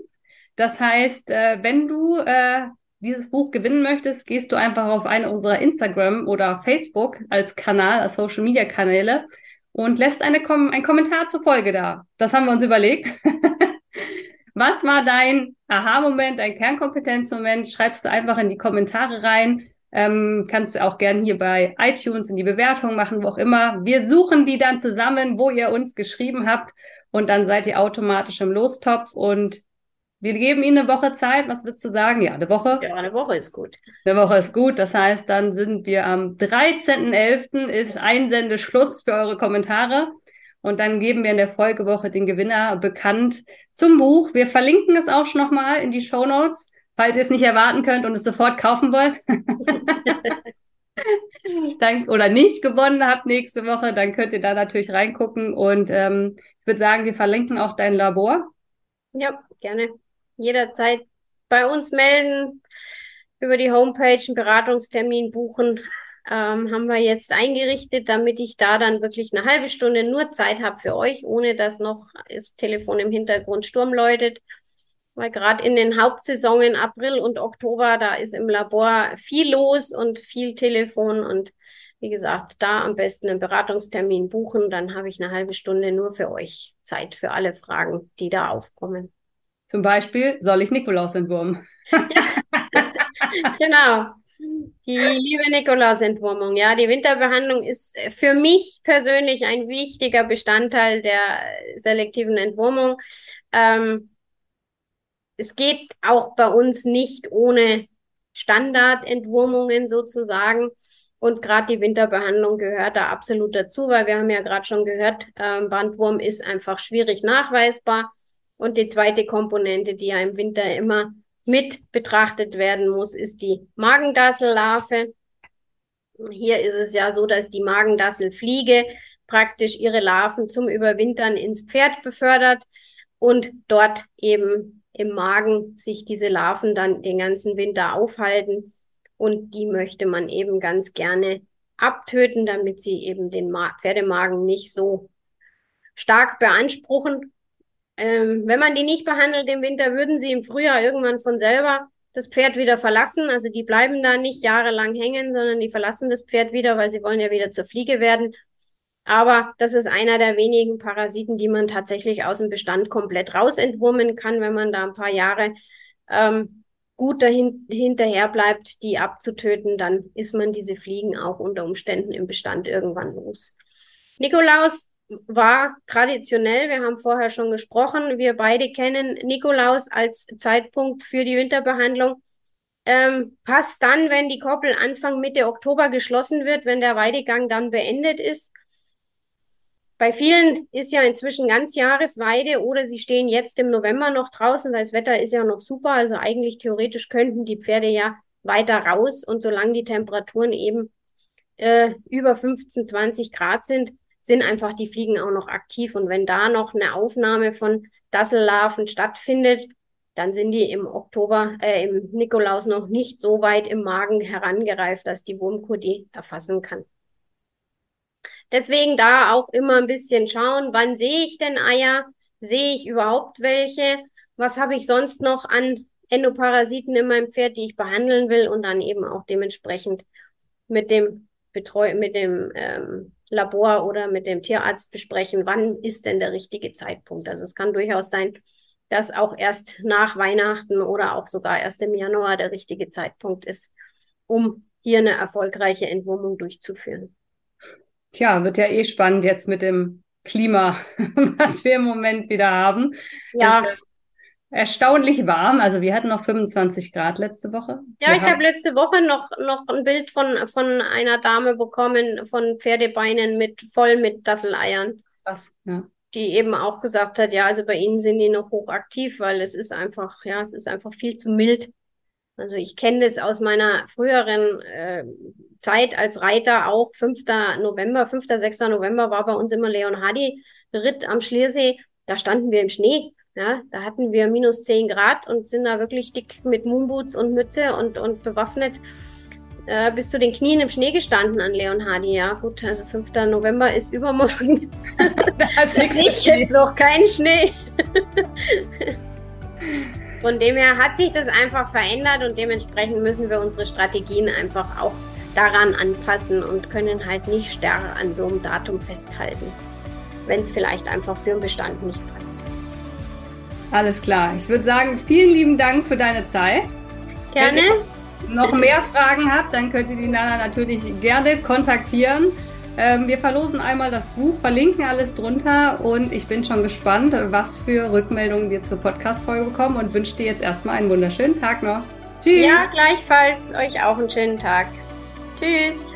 Das heißt, äh, wenn du äh, dieses Buch gewinnen möchtest, gehst du einfach auf einen unserer Instagram oder Facebook als Kanal, als Social Media Kanäle und lässt eine Kom einen Kommentar zur Folge da. Das haben wir uns überlegt. Was war dein Aha-Moment, dein Kernkompetenzmoment? Schreibst du einfach in die Kommentare rein. Ähm, kannst du auch gerne hier bei iTunes in die Bewertung machen, wo auch immer. Wir suchen die dann zusammen, wo ihr uns geschrieben habt und dann seid ihr automatisch im Lostopf und wir geben Ihnen eine Woche Zeit. Was würdest du sagen? Ja, eine Woche? Ja, eine Woche ist gut. Eine Woche ist gut. Das heißt, dann sind wir am 13.11. ist Einsendeschluss für eure Kommentare. Und dann geben wir in der Folgewoche den Gewinner bekannt zum Buch. Wir verlinken es auch schon nochmal in die Show Notes falls ihr es nicht erwarten könnt und es sofort kaufen wollt. dann, oder nicht gewonnen habt nächste Woche, dann könnt ihr da natürlich reingucken. Und ähm, ich würde sagen, wir verlinken auch dein Labor. Ja, gerne. Jederzeit bei uns melden, über die Homepage einen Beratungstermin buchen. Ähm, haben wir jetzt eingerichtet, damit ich da dann wirklich eine halbe Stunde nur Zeit habe für euch, ohne dass noch das Telefon im Hintergrund Sturm läutet. Weil gerade in den Hauptsaisonen April und Oktober, da ist im Labor viel los und viel Telefon und wie gesagt, da am besten einen Beratungstermin buchen, dann habe ich eine halbe Stunde nur für euch Zeit für alle Fragen, die da aufkommen. Zum Beispiel, soll ich Nikolaus entwurmen? genau. Die liebe Nikolausentwurmung, ja, die Winterbehandlung ist für mich persönlich ein wichtiger Bestandteil der selektiven Entwurmung. Ähm, es geht auch bei uns nicht ohne Standardentwurmungen sozusagen. Und gerade die Winterbehandlung gehört da absolut dazu, weil wir haben ja gerade schon gehört, ähm, Bandwurm ist einfach schwierig nachweisbar. Und die zweite Komponente, die ja im Winter immer mit betrachtet werden muss, ist die Magendassellarve. Hier ist es ja so, dass die Magendasselfliege praktisch ihre Larven zum Überwintern ins Pferd befördert und dort eben im Magen sich diese Larven dann den ganzen Winter aufhalten. Und die möchte man eben ganz gerne abtöten, damit sie eben den Pferdemagen nicht so stark beanspruchen. Ähm, wenn man die nicht behandelt im Winter, würden sie im Frühjahr irgendwann von selber das Pferd wieder verlassen. Also die bleiben da nicht jahrelang hängen, sondern die verlassen das Pferd wieder, weil sie wollen ja wieder zur Fliege werden. Aber das ist einer der wenigen Parasiten, die man tatsächlich aus dem Bestand komplett rausentwurmen kann, wenn man da ein paar Jahre ähm, gut dahin, hinterher bleibt, die abzutöten, dann ist man diese Fliegen auch unter Umständen im Bestand irgendwann los. Nikolaus war traditionell, wir haben vorher schon gesprochen, wir beide kennen Nikolaus als Zeitpunkt für die Winterbehandlung. Ähm, passt dann, wenn die Koppel Anfang Mitte Oktober geschlossen wird, wenn der Weidegang dann beendet ist. Bei vielen ist ja inzwischen ganz Jahresweide oder sie stehen jetzt im November noch draußen, weil das Wetter ist ja noch super. Also eigentlich theoretisch könnten die Pferde ja weiter raus und solange die Temperaturen eben äh, über 15, 20 Grad sind, sind einfach die Fliegen auch noch aktiv. Und wenn da noch eine Aufnahme von Dassellarven stattfindet, dann sind die im Oktober, äh, im Nikolaus noch nicht so weit im Magen herangereift, dass die Wurmkur die erfassen kann. Deswegen da auch immer ein bisschen schauen, wann sehe ich denn Eier? Sehe ich überhaupt welche? Was habe ich sonst noch an Endoparasiten in meinem Pferd, die ich behandeln will und dann eben auch dementsprechend mit dem Betreu mit dem ähm, Labor oder mit dem Tierarzt besprechen, wann ist denn der richtige Zeitpunkt. Also es kann durchaus sein, dass auch erst nach Weihnachten oder auch sogar erst im Januar der richtige Zeitpunkt ist, um hier eine erfolgreiche Entwurmung durchzuführen. Tja, wird ja eh spannend jetzt mit dem Klima, was wir im Moment wieder haben. Ja. Das, erstaunlich warm. Also wir hatten noch 25 Grad letzte Woche. Ja, wir ich habe letzte Woche noch, noch ein Bild von, von einer Dame bekommen, von Pferdebeinen mit voll mit Dasseleiern. Was? Ja. Die eben auch gesagt hat, ja, also bei ihnen sind die noch hochaktiv, weil es ist einfach, ja, es ist einfach viel zu mild. Also ich kenne das aus meiner früheren äh, Zeit als Reiter auch. 5. November, 5. 6. November war bei uns immer Leon Hardy Ritt am Schliersee. Da standen wir im Schnee ja, da hatten wir minus 10 Grad und sind da wirklich dick mit Moonboots und Mütze und, und bewaffnet äh, bis zu den Knien im Schnee gestanden an Leon Hardy. Ja, gut, also 5. November ist übermorgen. da ist nichts jetzt noch kein Schnee. Von dem her hat sich das einfach verändert und dementsprechend müssen wir unsere Strategien einfach auch daran anpassen und können halt nicht starr an so einem Datum festhalten, wenn es vielleicht einfach für den Bestand nicht passt. Alles klar. Ich würde sagen, vielen lieben Dank für deine Zeit. Gerne. Wenn ihr noch mehr Fragen habt, dann könnt ihr die Nana natürlich gerne kontaktieren. Ähm, wir verlosen einmal das Buch, verlinken alles drunter und ich bin schon gespannt, was für Rückmeldungen wir zur Podcast-Folge bekommen und wünsche dir jetzt erstmal einen wunderschönen Tag noch. Tschüss. Ja, gleichfalls euch auch einen schönen Tag. Tschüss.